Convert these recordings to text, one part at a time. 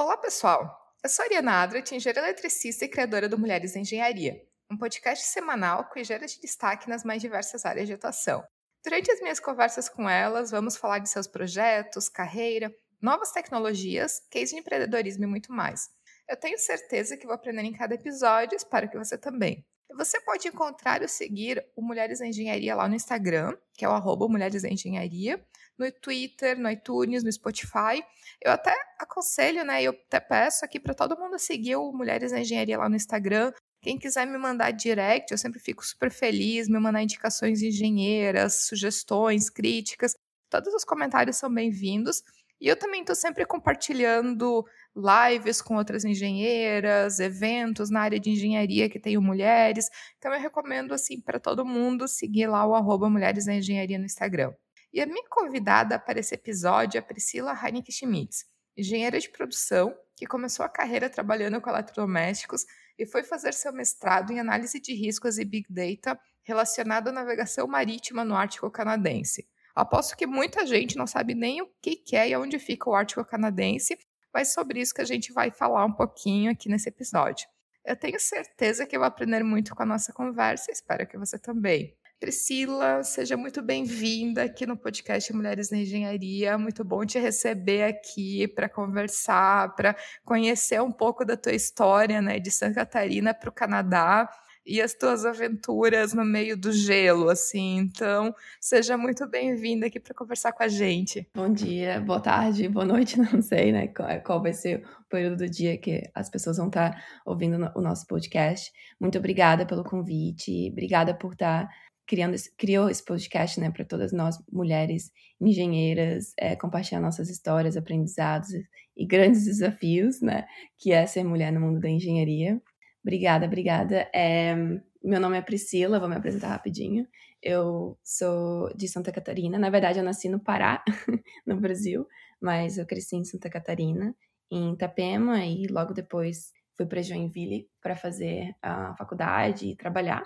Olá, pessoal! Eu sou a Ariana Adrat, engenheira eletricista e criadora do Mulheres em Engenharia, um podcast semanal com engenheiras de destaque nas mais diversas áreas de atuação. Durante as minhas conversas com elas, vamos falar de seus projetos, carreira, novas tecnologias, case de empreendedorismo e muito mais. Eu tenho certeza que vou aprender em cada episódio, espero que você também. Você pode encontrar ou seguir o Mulheres em Engenharia lá no Instagram, que é o arroba Mulheres em Engenharia, no Twitter, no iTunes, no Spotify. Eu até aconselho, né? Eu até peço aqui para todo mundo seguir o Mulheres em Engenharia lá no Instagram. Quem quiser me mandar direct, eu sempre fico super feliz, me mandar indicações de engenheiras, sugestões, críticas. Todos os comentários são bem-vindos. E eu também estou sempre compartilhando lives com outras engenheiras, eventos na área de engenharia que tenho mulheres. Então eu recomendo assim para todo mundo seguir lá o arroba Mulheres na Engenharia no Instagram. E a minha convidada para esse episódio é Priscila Heineken Schmitz, engenheira de produção que começou a carreira trabalhando com eletrodomésticos e foi fazer seu mestrado em análise de riscos e big data relacionado à navegação marítima no Ártico canadense. Aposto que muita gente não sabe nem o que é e onde fica o Ártico canadense, mas sobre isso que a gente vai falar um pouquinho aqui nesse episódio. Eu tenho certeza que eu vou aprender muito com a nossa conversa, espero que você também. Priscila, seja muito bem-vinda aqui no podcast Mulheres na Engenharia. Muito bom te receber aqui para conversar, para conhecer um pouco da tua história, né, de Santa Catarina para o Canadá e as tuas aventuras no meio do gelo, assim. Então, seja muito bem-vinda aqui para conversar com a gente. Bom dia, boa tarde, boa noite, não sei, né, qual vai ser o período do dia que as pessoas vão estar tá ouvindo o nosso podcast. Muito obrigada pelo convite, obrigada por estar criando, criou esse podcast, né, para todas nós mulheres engenheiras, é, compartilhar nossas histórias, aprendizados e grandes desafios, né, que é ser mulher no mundo da engenharia. Obrigada, obrigada. É, meu nome é Priscila, vou me apresentar rapidinho. Eu sou de Santa Catarina. Na verdade, eu nasci no Pará, no Brasil, mas eu cresci em Santa Catarina, em Itapema, e logo depois fui para Joinville para fazer a faculdade e trabalhar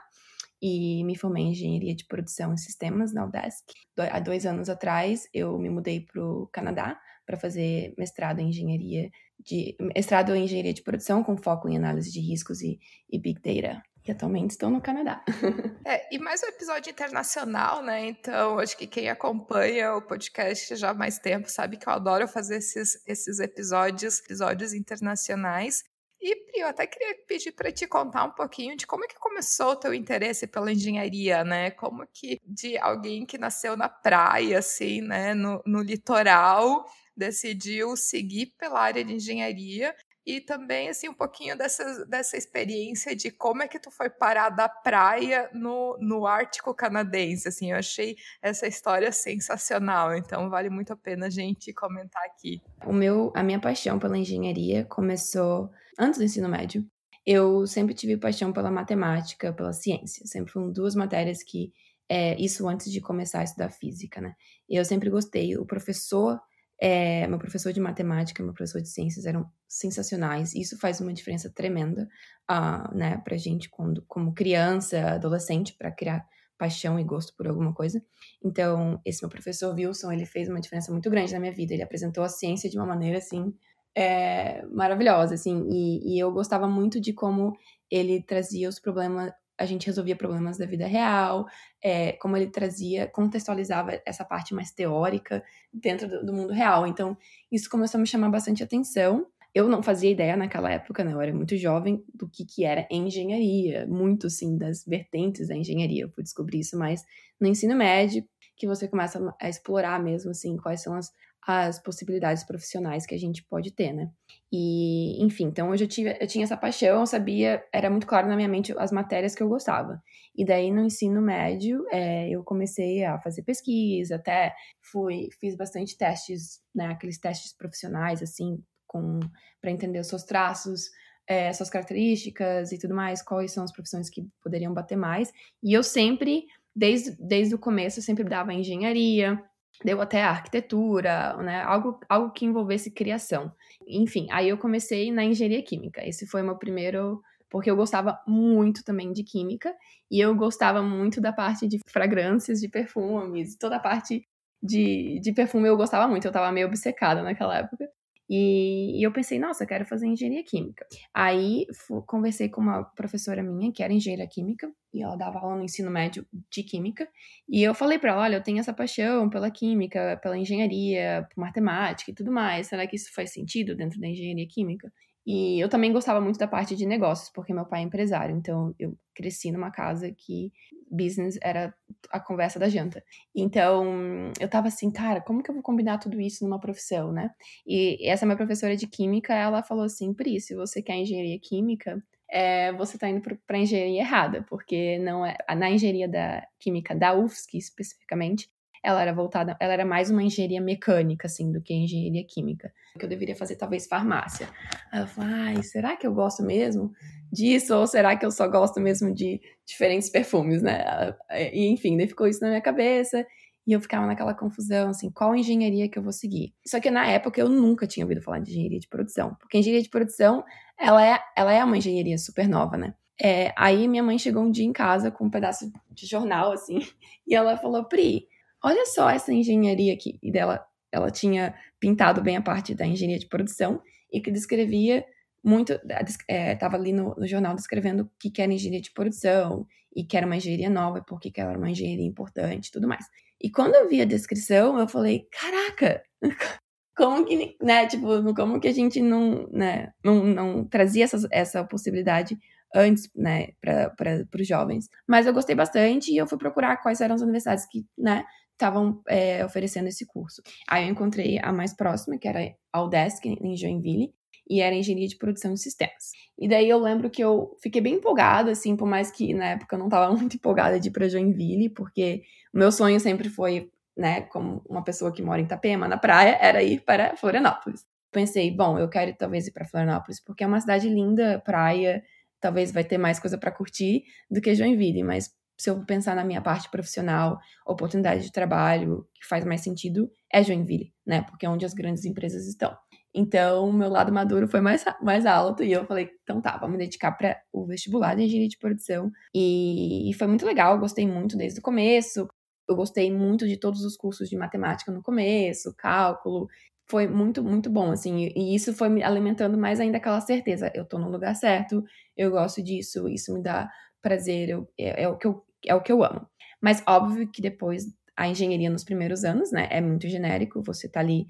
e me formei em engenharia de produção e sistemas na UDESC. Há dois anos atrás, eu me mudei para o Canadá para fazer mestrado em engenharia de mestrado em engenharia de produção com foco em análise de riscos e, e big data. E atualmente estou no Canadá. é, e mais um episódio internacional, né? Então, acho que quem acompanha o podcast já há mais tempo sabe que eu adoro fazer esses, esses episódios, episódios internacionais. E, Pri, eu até queria pedir para te contar um pouquinho de como é que começou o teu interesse pela engenharia, né? Como que de alguém que nasceu na praia, assim, né, no, no litoral, decidiu seguir pela área de engenharia e também assim um pouquinho dessa, dessa experiência de como é que tu foi parar da praia no, no Ártico canadense, assim, eu achei essa história sensacional, então vale muito a pena a gente comentar aqui. O meu, a minha paixão pela engenharia começou antes do ensino médio. Eu sempre tive paixão pela matemática, pela ciência, sempre foram duas matérias que é, isso antes de começar a estudar física, né? Eu sempre gostei. O professor é, meu professor de matemática, meu professor de ciências eram sensacionais. Isso faz uma diferença tremenda, uh, né, pra gente quando, como criança, adolescente, para criar paixão e gosto por alguma coisa. Então, esse meu professor Wilson, ele fez uma diferença muito grande na minha vida. Ele apresentou a ciência de uma maneira assim é, maravilhosa, assim, e, e eu gostava muito de como ele trazia os problemas, a gente resolvia problemas da vida real, é, como ele trazia, contextualizava essa parte mais teórica dentro do, do, mundo real. Então, isso começou a me chamar bastante atenção. Eu não fazia ideia naquela época, né? Eu era muito jovem do que, que era engenharia, muito, sim, das vertentes da engenharia. Eu fui descobrir isso mais no ensino médio, que você começa a explorar mesmo, assim, quais são as, as possibilidades profissionais que a gente pode ter, né? E, enfim, então eu já tive, eu tinha essa paixão, eu sabia, era muito claro na minha mente as matérias que eu gostava. E daí no ensino médio, é, eu comecei a fazer pesquisa, até fui, fiz bastante testes, né, aqueles testes profissionais, assim, com para entender os seus traços, é, suas características e tudo mais, quais são as profissões que poderiam bater mais. E eu sempre, desde, desde o começo, eu sempre dava engenharia, deu até arquitetura, né? Algo, algo que envolvesse criação. Enfim, aí eu comecei na engenharia química. Esse foi meu primeiro, porque eu gostava muito também de química e eu gostava muito da parte de fragrâncias, de perfumes, toda a parte de, de perfume eu gostava muito. Eu tava meio obcecada naquela época. E, e eu pensei, nossa, quero fazer engenharia química. Aí conversei com uma professora minha, que era engenheira química, e ela dava aula no ensino médio de química. E eu falei para ela: olha, eu tenho essa paixão pela química, pela engenharia, por matemática e tudo mais. Será que isso faz sentido dentro da engenharia química? E eu também gostava muito da parte de negócios, porque meu pai é empresário, então eu cresci numa casa que business era a conversa da janta. Então, eu tava assim, cara, como que eu vou combinar tudo isso numa profissão, né? E essa minha professora de química, ela falou assim, Pri, se você quer engenharia química, é, você está indo para engenharia errada, porque não é na engenharia da química da UFSC especificamente, ela era voltada, ela era mais uma engenharia mecânica, assim, do que engenharia química. Que eu deveria fazer, talvez, farmácia. Aí eu falei, ai, será que eu gosto mesmo disso? Ou será que eu só gosto mesmo de diferentes perfumes, né? E, enfim, daí ficou isso na minha cabeça. E eu ficava naquela confusão, assim, qual engenharia que eu vou seguir? Só que na época eu nunca tinha ouvido falar de engenharia de produção. Porque engenharia de produção, ela é, ela é uma engenharia super nova, né? É, aí minha mãe chegou um dia em casa com um pedaço de jornal, assim, e ela falou, Pri, olha só essa engenharia aqui. E dela, ela tinha pintado bem a parte da engenharia de produção e que descrevia muito, estava é, ali no, no, jornal descrevendo o que, que era engenharia de produção e que era uma engenharia nova e por que, ela era uma engenharia importante tudo mais. E quando eu vi a descrição, eu falei, caraca, como que, né, tipo, como que a gente não, né, não, não trazia essa, essa possibilidade antes, né, para os jovens. Mas eu gostei bastante e eu fui procurar quais eram as universidades que, né, estavam é, oferecendo esse curso. Aí eu encontrei a mais próxima, que era a em Joinville, e era engenharia de produção de sistemas. E daí eu lembro que eu fiquei bem empolgada, assim, por mais que na época eu não estava muito empolgada de ir para Joinville, porque o meu sonho sempre foi, né, como uma pessoa que mora em Itapema, na praia, era ir para Florianópolis. Pensei, bom, eu quero talvez ir para Florianópolis, porque é uma cidade linda, praia, talvez vai ter mais coisa para curtir do que Joinville, mas se eu pensar na minha parte profissional, oportunidade de trabalho, que faz mais sentido, é Joinville, né? Porque é onde as grandes empresas estão. Então, meu lado maduro foi mais, mais alto e eu falei, então tá, vamos dedicar para o vestibular de engenharia de produção. E, e foi muito legal, gostei muito desde o começo. Eu gostei muito de todos os cursos de matemática no começo, cálculo. Foi muito, muito bom, assim. E isso foi me alimentando mais ainda aquela certeza. Eu tô no lugar certo, eu gosto disso, isso me dá prazer, eu, é, é, o que eu, é o que eu amo. Mas óbvio que depois a engenharia nos primeiros anos, né, é muito genérico, você tá ali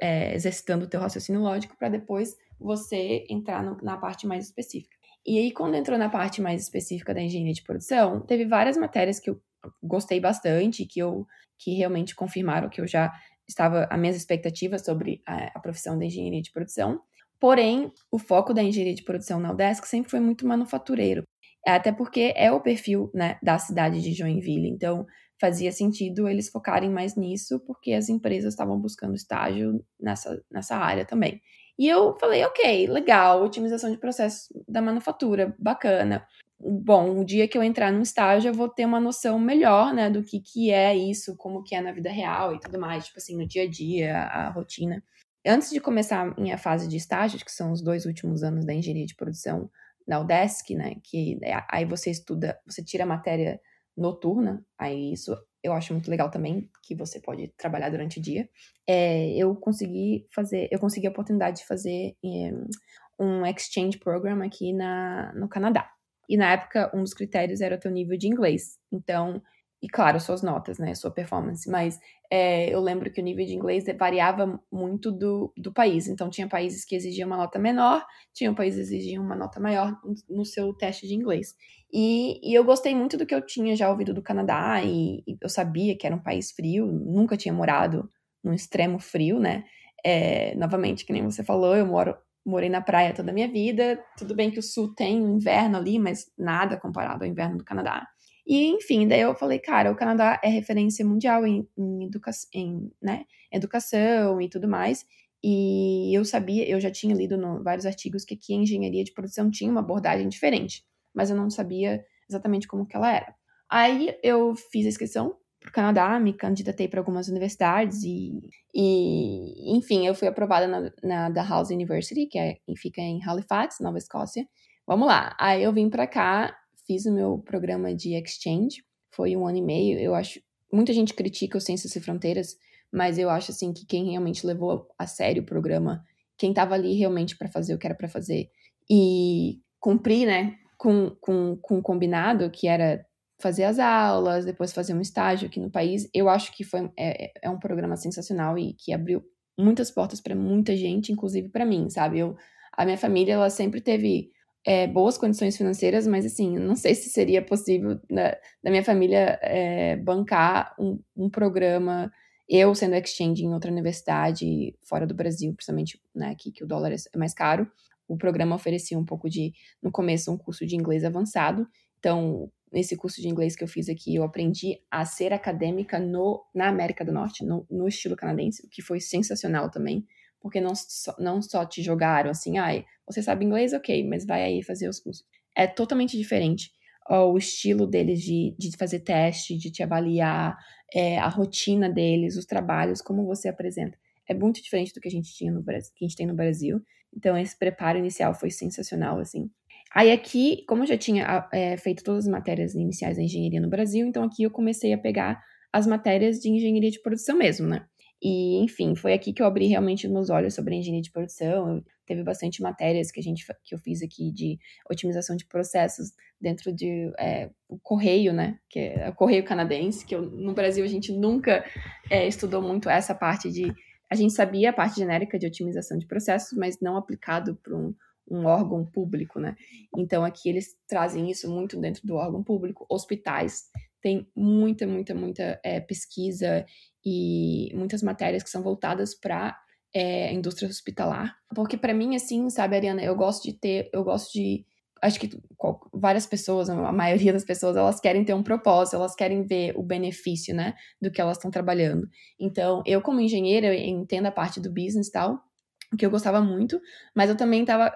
é, exercitando o teu raciocínio lógico para depois você entrar no, na parte mais específica. E aí, quando entrou na parte mais específica da engenharia de produção, teve várias matérias que eu gostei bastante, que eu que realmente confirmaram que eu já estava as minhas expectativas sobre a, a profissão da engenharia de produção. Porém, o foco da engenharia de produção na UDESC sempre foi muito manufatureiro. Até porque é o perfil né, da cidade de Joinville. Então, fazia sentido eles focarem mais nisso, porque as empresas estavam buscando estágio nessa, nessa área também. E eu falei, ok, legal, otimização de processos da manufatura, bacana. Bom, o dia que eu entrar no estágio, eu vou ter uma noção melhor, né, do que, que é isso, como que é na vida real e tudo mais, tipo assim, no dia a dia, a rotina. Antes de começar a minha fase de estágio, que são os dois últimos anos da engenharia de produção, na UDESC, né? Que é, aí você estuda, você tira a matéria noturna, aí isso eu acho muito legal também, que você pode trabalhar durante o dia. É, eu consegui fazer, eu consegui a oportunidade de fazer é, um exchange program aqui na, no Canadá. E na época, um dos critérios era o teu nível de inglês. Então, e claro, suas notas, né, sua performance, mas é, eu lembro que o nível de inglês variava muito do, do país, então tinha países que exigiam uma nota menor, tinha países que exigiam uma nota maior no seu teste de inglês. E, e eu gostei muito do que eu tinha já ouvido do Canadá, e, e, eu sabia que era um país frio, nunca tinha morado num extremo frio, né, é, novamente, que nem você falou, eu moro morei na praia toda a minha vida. Tudo bem que o sul tem inverno ali, mas nada comparado ao inverno do Canadá. E, enfim, daí eu falei, cara, o Canadá é referência mundial em, em, educa em né, educação e tudo mais. E eu sabia, eu já tinha lido no, vários artigos que aqui a engenharia de produção tinha uma abordagem diferente, mas eu não sabia exatamente como que ela era. Aí eu fiz a inscrição para o Canadá, me candidatei para algumas universidades e, e, enfim, eu fui aprovada na, na House University, que é, fica em Halifax, Nova Escócia. Vamos lá. Aí eu vim para cá fiz o meu programa de exchange, foi um ano e meio. Eu acho. Muita gente critica o Ciências e Fronteiras, mas eu acho assim que quem realmente levou a sério o programa quem estava ali realmente para fazer o que era para fazer e cumprir, né, com, com, com o combinado, que era fazer as aulas, depois fazer um estágio aqui no país, eu acho que foi, é, é um programa sensacional e que abriu muitas portas para muita gente, inclusive para mim, sabe? Eu, a minha família, ela sempre teve é, boas condições financeiras, mas assim, não sei se seria possível da, minha família é, bancar um, um, programa, eu sendo exchange em outra universidade fora do Brasil, principalmente né, aqui que o dólar é mais caro. O programa oferecia um pouco de, no começo, um curso de inglês avançado. Então, nesse curso de inglês que eu fiz aqui, eu aprendi a ser acadêmica no, na América do Norte, no, no estilo canadense, o que foi sensacional também porque não só, não só te jogaram assim, ai, você sabe inglês, ok, mas vai aí fazer os cursos. É totalmente diferente o estilo deles de, de fazer teste, de te avaliar, é, a rotina deles, os trabalhos, como você apresenta. É muito diferente do que a gente tinha no Brasil, que a gente tem no Brasil. Então, esse preparo inicial foi sensacional, assim. Aí aqui, como eu já tinha é, feito todas as matérias iniciais da engenharia no Brasil, então aqui eu comecei a pegar as matérias de engenharia de produção mesmo, né? E, enfim, foi aqui que eu abri realmente meus olhos sobre engenharia de produção. Eu, teve bastante matérias que a gente que eu fiz aqui de otimização de processos dentro de é, o correio, né? Que é o correio canadense, que eu, no Brasil a gente nunca é, estudou muito essa parte de. A gente sabia a parte genérica de otimização de processos, mas não aplicado para um, um órgão público, né? Então aqui eles trazem isso muito dentro do órgão público. Hospitais tem muita, muita, muita é, pesquisa e muitas matérias que são voltadas para é, a indústria hospitalar. Porque para mim, assim, sabe, Ariana, eu gosto de ter, eu gosto de acho que várias pessoas, a maioria das pessoas, elas querem ter um propósito, elas querem ver o benefício, né, do que elas estão trabalhando. Então, eu como engenheira, eu entendo a parte do business e tal, que eu gostava muito, mas eu também estava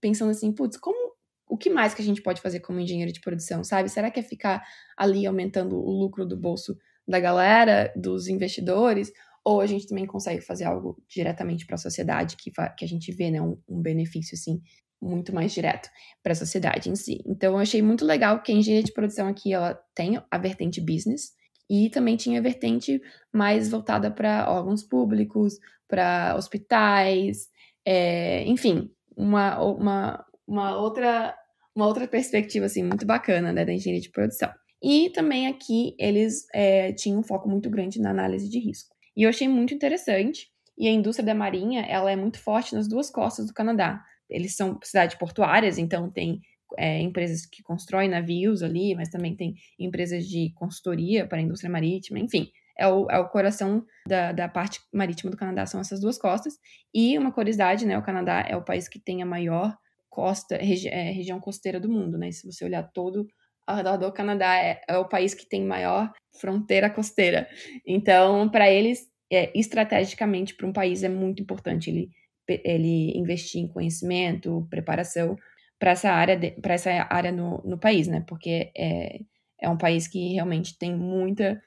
pensando assim, putz, como o que mais que a gente pode fazer como engenheiro de produção, sabe? Será que é ficar ali aumentando o lucro do bolso da galera, dos investidores, ou a gente também consegue fazer algo diretamente para a sociedade que, que a gente vê, né, um, um benefício assim muito mais direto para a sociedade em si. Então eu achei muito legal que a engenharia de produção aqui ela tem a vertente business e também tinha a vertente mais voltada para órgãos públicos, para hospitais, é, enfim, uma, uma, uma outra uma outra perspectiva assim muito bacana né, da engenharia de produção. E também aqui eles é, tinham um foco muito grande na análise de risco. E eu achei muito interessante. E a indústria da marinha ela é muito forte nas duas costas do Canadá. Eles são cidades portuárias, então tem é, empresas que constroem navios ali, mas também tem empresas de consultoria para a indústria marítima, enfim. É o, é o coração da, da parte marítima do Canadá, são essas duas costas. E uma curiosidade, né? O Canadá é o país que tem a maior costa, regi é, região costeira do mundo, né? Se você olhar todo ao redor do Canadá é, é o país que tem maior fronteira costeira. Então, para eles, é, estrategicamente, para um país é muito importante ele, ele investir em conhecimento, preparação para essa área, para essa área no, no país, né? Porque é, é um país que realmente tem muita,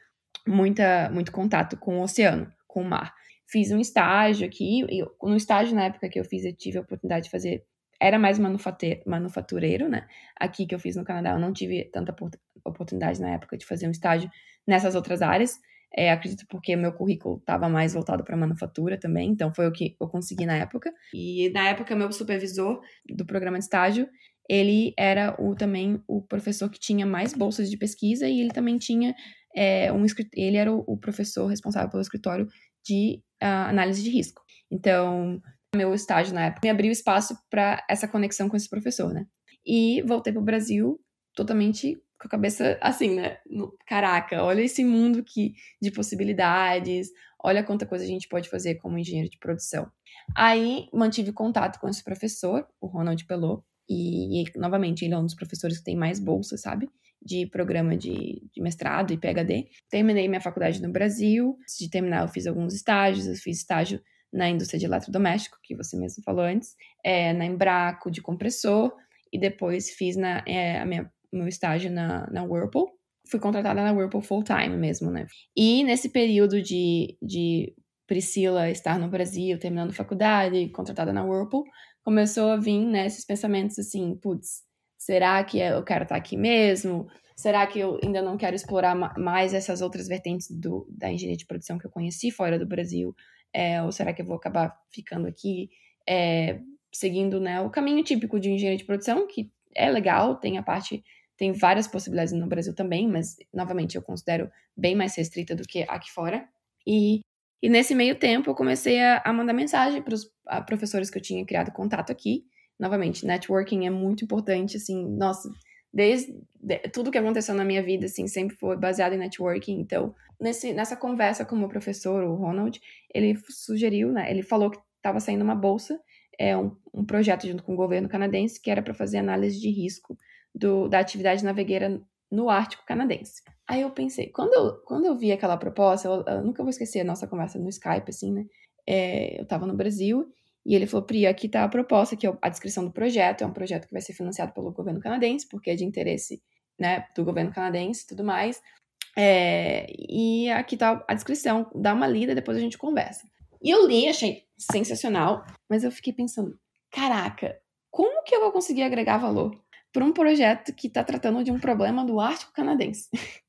muita, muito contato com o oceano, com o mar. Fiz um estágio aqui, e no estágio na época que eu fiz, eu tive a oportunidade de fazer era mais manufatureiro, né? Aqui que eu fiz no Canadá, eu não tive tanta oportunidade na época de fazer um estágio nessas outras áreas. É, acredito porque meu currículo estava mais voltado para manufatura também, então foi o que eu consegui na época. E na época, meu supervisor do programa de estágio, ele era o, também o professor que tinha mais bolsas de pesquisa e ele também tinha é, um ele era o, o, professor responsável pelo escritório de uh, análise de risco. Então, meu estágio na época me abriu espaço para essa conexão com esse professor, né? E voltei para o Brasil totalmente com a cabeça assim, né? Caraca, olha esse mundo que, de possibilidades, olha quanta coisa a gente pode fazer como engenheiro de produção. Aí mantive contato com esse professor, o Ronald Pelot, e, e, novamente ele é um dos professores que tem mais bolsas, sabe? De programa de, de, mestrado e PhD. Terminei minha faculdade no Brasil. Antes de terminar, eu fiz alguns estágios. Eu fiz estágio na indústria de eletrodoméstico, que você mesmo falou antes, é, na Embraco de compressor, e depois fiz na, é, a minha, meu estágio na, na Whirlpool. Fui contratada na Whirlpool full time mesmo, né? E nesse período de, de Priscila estar no Brasil, terminando faculdade, contratada na Whirlpool, começou a vir né, esses pensamentos assim, putz, será que eu quero estar aqui mesmo? Será que eu ainda não quero explorar mais essas outras vertentes do, da engenharia de produção que eu conheci fora do Brasil? É, ou será que eu vou acabar ficando aqui é, seguindo né, o caminho típico de engenharia de produção, que é legal, tem a parte, tem várias possibilidades no Brasil também, mas novamente eu considero bem mais restrita do que aqui fora. E, e nesse meio tempo eu comecei a, a mandar mensagem para os professores que eu tinha criado contato aqui. Novamente, networking é muito importante, assim, nossa, desde de, tudo que aconteceu na minha vida, assim, sempre foi baseado em networking. Então, nesse, nessa conversa com o meu professor, o Ronald, ele sugeriu, né, ele falou que estava saindo uma bolsa é, um, um, projeto junto com o governo canadense que era para fazer análise de risco do, da atividade navegueira no Ártico canadense. Aí eu pensei, quando eu, quando eu vi aquela proposta, eu, eu nunca vou esquecer a nossa conversa no Skype, assim, né? É, eu estava no Brasil e ele falou, Pri, aqui está a proposta, que é a descrição do projeto, é um projeto que vai ser financiado pelo governo canadense, porque é de interesse né, do governo canadense e tudo mais. É, e aqui está a descrição, dá uma lida, depois a gente conversa. E eu li, achei sensacional, mas eu fiquei pensando, caraca, como que eu vou conseguir agregar valor para um projeto que está tratando de um problema do Ártico canadense?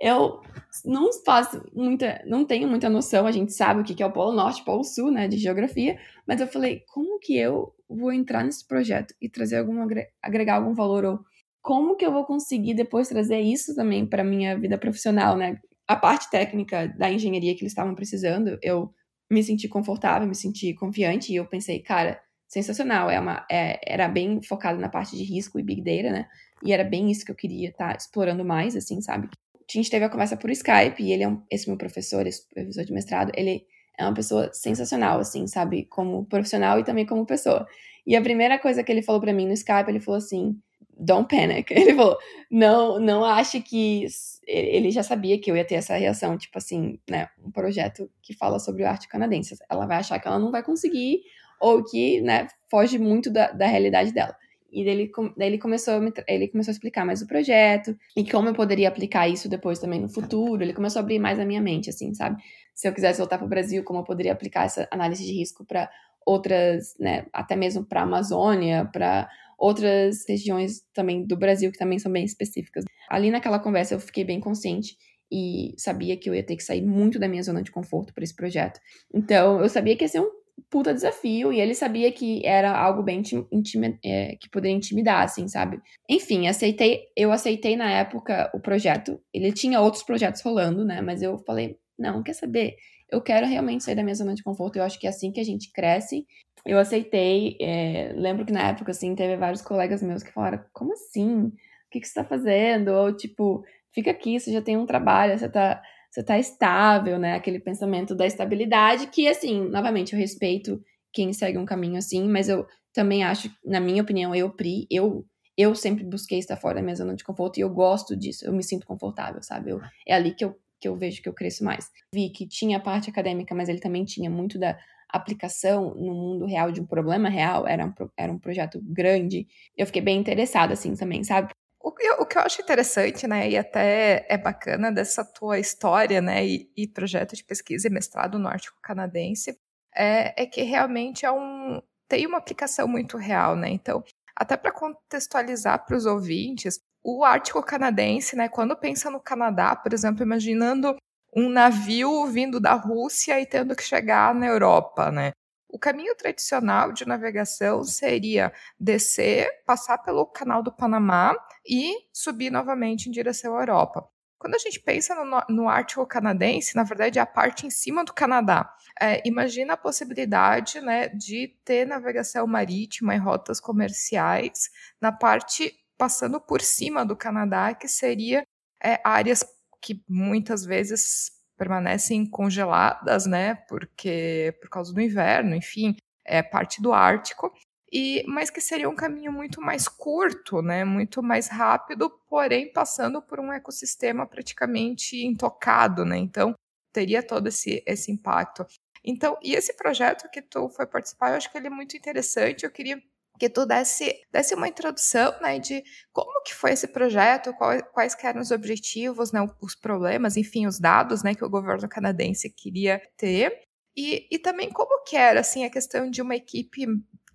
eu não faço muita, não tenho muita noção, a gente sabe o que é o Polo Norte, Polo Sul, né, de geografia, mas eu falei, como que eu vou entrar nesse projeto e trazer algum, agregar algum valor, ou como que eu vou conseguir depois trazer isso também para minha vida profissional, né? A parte técnica da engenharia que eles estavam precisando, eu me senti confortável, me senti confiante e eu pensei, cara, sensacional. É uma, é, era bem focado na parte de risco e big data, né? E era bem isso que eu queria estar tá explorando mais, assim, sabe? A gente teve a conversa por Skype e ele é um, esse meu professor, esse professor de mestrado, ele é uma pessoa sensacional, assim, sabe? Como profissional e também como pessoa. E a primeira coisa que ele falou para mim no Skype, ele falou assim: don't panic. Ele falou, não, não ache que ele já sabia que eu ia ter essa reação, tipo assim, né, um projeto que fala sobre o arte canadense. Ela vai achar que ela não vai conseguir ou que, né, foge muito da, da realidade dela. E daí ele, daí ele, começou, ele começou a explicar mais o projeto e como eu poderia aplicar isso depois também no futuro. Ele começou a abrir mais a minha mente, assim, sabe? Se eu quisesse voltar para o Brasil, como eu poderia aplicar essa análise de risco para outras, né, até mesmo para a Amazônia, para outras regiões também do Brasil que também são bem específicas. Ali naquela conversa eu fiquei bem consciente e sabia que eu ia ter que sair muito da minha zona de conforto para esse projeto. Então, eu sabia que ia ser um puta desafio e ele sabia que era algo bem intima, é, que poderia intimidar, assim, sabe? Enfim, aceitei, eu aceitei na época o projeto. Ele tinha outros projetos rolando, né? Mas eu falei, não, quer saber? Eu quero realmente sair da minha zona de conforto. Eu acho que é assim que a gente cresce eu aceitei. É, lembro que na época, assim, teve vários colegas meus que falaram: como assim? O que, que você tá fazendo? Ou tipo, fica aqui, você já tem um trabalho, você tá, você tá estável, né? Aquele pensamento da estabilidade, que, assim, novamente, eu respeito quem segue um caminho assim, mas eu também acho, na minha opinião, eu, Pri, eu. Eu sempre busquei estar fora da minha zona de conforto e eu gosto disso, eu me sinto confortável, sabe? Eu, é ali que eu, que eu vejo que eu cresço mais. Vi que tinha a parte acadêmica, mas ele também tinha muito da, aplicação no mundo real de um problema real, era um, era um projeto grande, eu fiquei bem interessada, assim, também, sabe? O que, eu, o que eu acho interessante, né, e até é bacana dessa tua história, né, e, e projeto de pesquisa e mestrado nórdico-canadense, é, é que realmente é um, tem uma aplicação muito real, né, então, até para contextualizar para os ouvintes, o Ártico canadense, né, quando pensa no Canadá, por exemplo, imaginando um navio vindo da Rússia e tendo que chegar na Europa, né? O caminho tradicional de navegação seria descer, passar pelo Canal do Panamá e subir novamente em direção à Europa. Quando a gente pensa no, no Ártico canadense, na verdade é a parte em cima do Canadá. É, imagina a possibilidade né, de ter navegação marítima e rotas comerciais na parte passando por cima do Canadá, que seria é, áreas que muitas vezes permanecem congeladas, né, porque por causa do inverno, enfim, é parte do Ártico. E, mas que seria um caminho muito mais curto, né, muito mais rápido, porém passando por um ecossistema praticamente intocado, né? Então teria todo esse, esse impacto. Então, e esse projeto que tu foi participar, eu acho que ele é muito interessante. Eu queria que tu desse, desse uma introdução, né, de como que foi esse projeto, quais eram os objetivos, né, os problemas, enfim, os dados, né, que o governo canadense queria ter, e, e também como que era, assim, a questão de uma equipe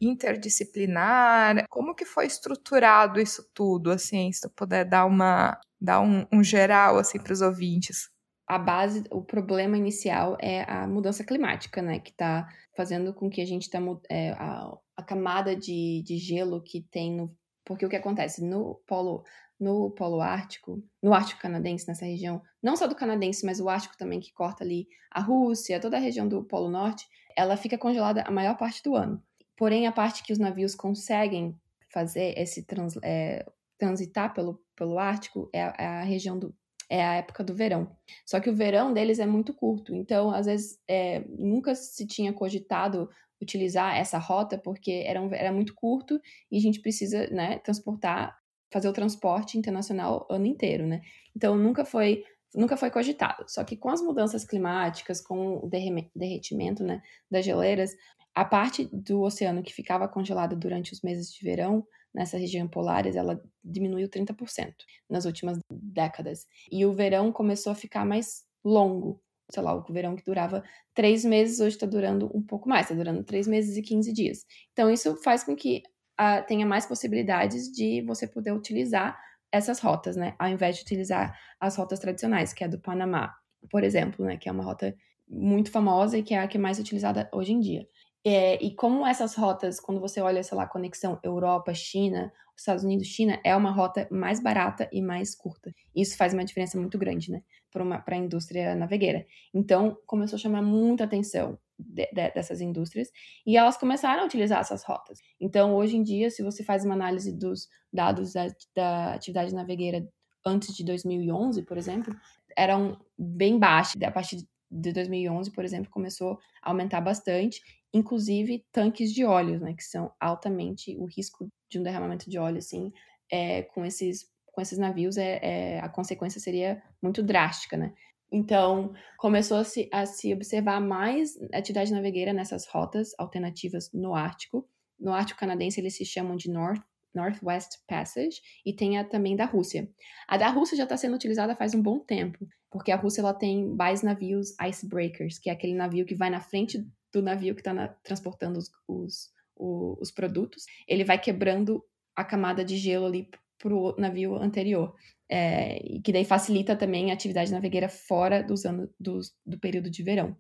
interdisciplinar, como que foi estruturado isso tudo, assim, se tu puder dar uma, dar um, um geral, assim, para os ouvintes. A base, o problema inicial é a mudança climática, né? Que está fazendo com que a gente tá, é, a, a camada de, de gelo que tem no. Porque o que acontece no polo no Polo Ártico, no Ártico Canadense, nessa região, não só do canadense, mas o Ártico também, que corta ali a Rússia, toda a região do Polo Norte, ela fica congelada a maior parte do ano. Porém, a parte que os navios conseguem fazer esse trans, é, transitar pelo, pelo Ártico é a, é a, região do. É a época do verão. Só que o verão deles é muito curto. Então, às vezes, é, nunca se tinha cogitado utilizar essa rota porque era, um, era muito curto e a gente precisa né, transportar fazer o transporte internacional ano inteiro, né? Então nunca foi nunca foi cogitado. Só que com as mudanças climáticas, com o derretimento né, das geleiras, a parte do oceano que ficava congelada durante os meses de verão, nessa região polares, ela diminuiu 30% nas últimas décadas. E o verão começou a ficar mais longo. Sei lá, o verão que durava três meses, hoje está durando um pouco mais, está durando três meses e 15 dias. Então, isso faz com que uh, tenha mais possibilidades de você poder utilizar essas rotas, né? Ao invés de utilizar as rotas tradicionais, que é do Panamá, por exemplo, né? Que é uma rota muito famosa e que é a que é mais utilizada hoje em dia. É, e como essas rotas, quando você olha, sei lá, conexão Europa-China, Estados Unidos-China, é uma rota mais barata e mais curta. Isso faz uma diferença muito grande, né? Para a indústria navegueira. Então, começou a chamar muita atenção de, de, dessas indústrias e elas começaram a utilizar essas rotas. Então, hoje em dia, se você faz uma análise dos dados da, da atividade navegueira antes de 2011, por exemplo, eram bem baixos. A partir de 2011, por exemplo, começou a aumentar bastante, inclusive tanques de óleo, né, que são altamente o risco de um derramamento de óleo, assim, é, com esses com esses navios, é, é, a consequência seria muito drástica, né? Então, começou a se, a se observar mais atividade navegueira nessas rotas alternativas no Ártico. No Ártico canadense, eles se chamam de North, Northwest Passage, e tem a também da Rússia. A da Rússia já está sendo utilizada faz um bom tempo, porque a Rússia ela tem mais navios icebreakers, que é aquele navio que vai na frente do navio que está transportando os, os, os, os produtos. Ele vai quebrando a camada de gelo ali para o navio anterior é, que daí facilita também a atividade navegueira fora dos anos do, do período de verão.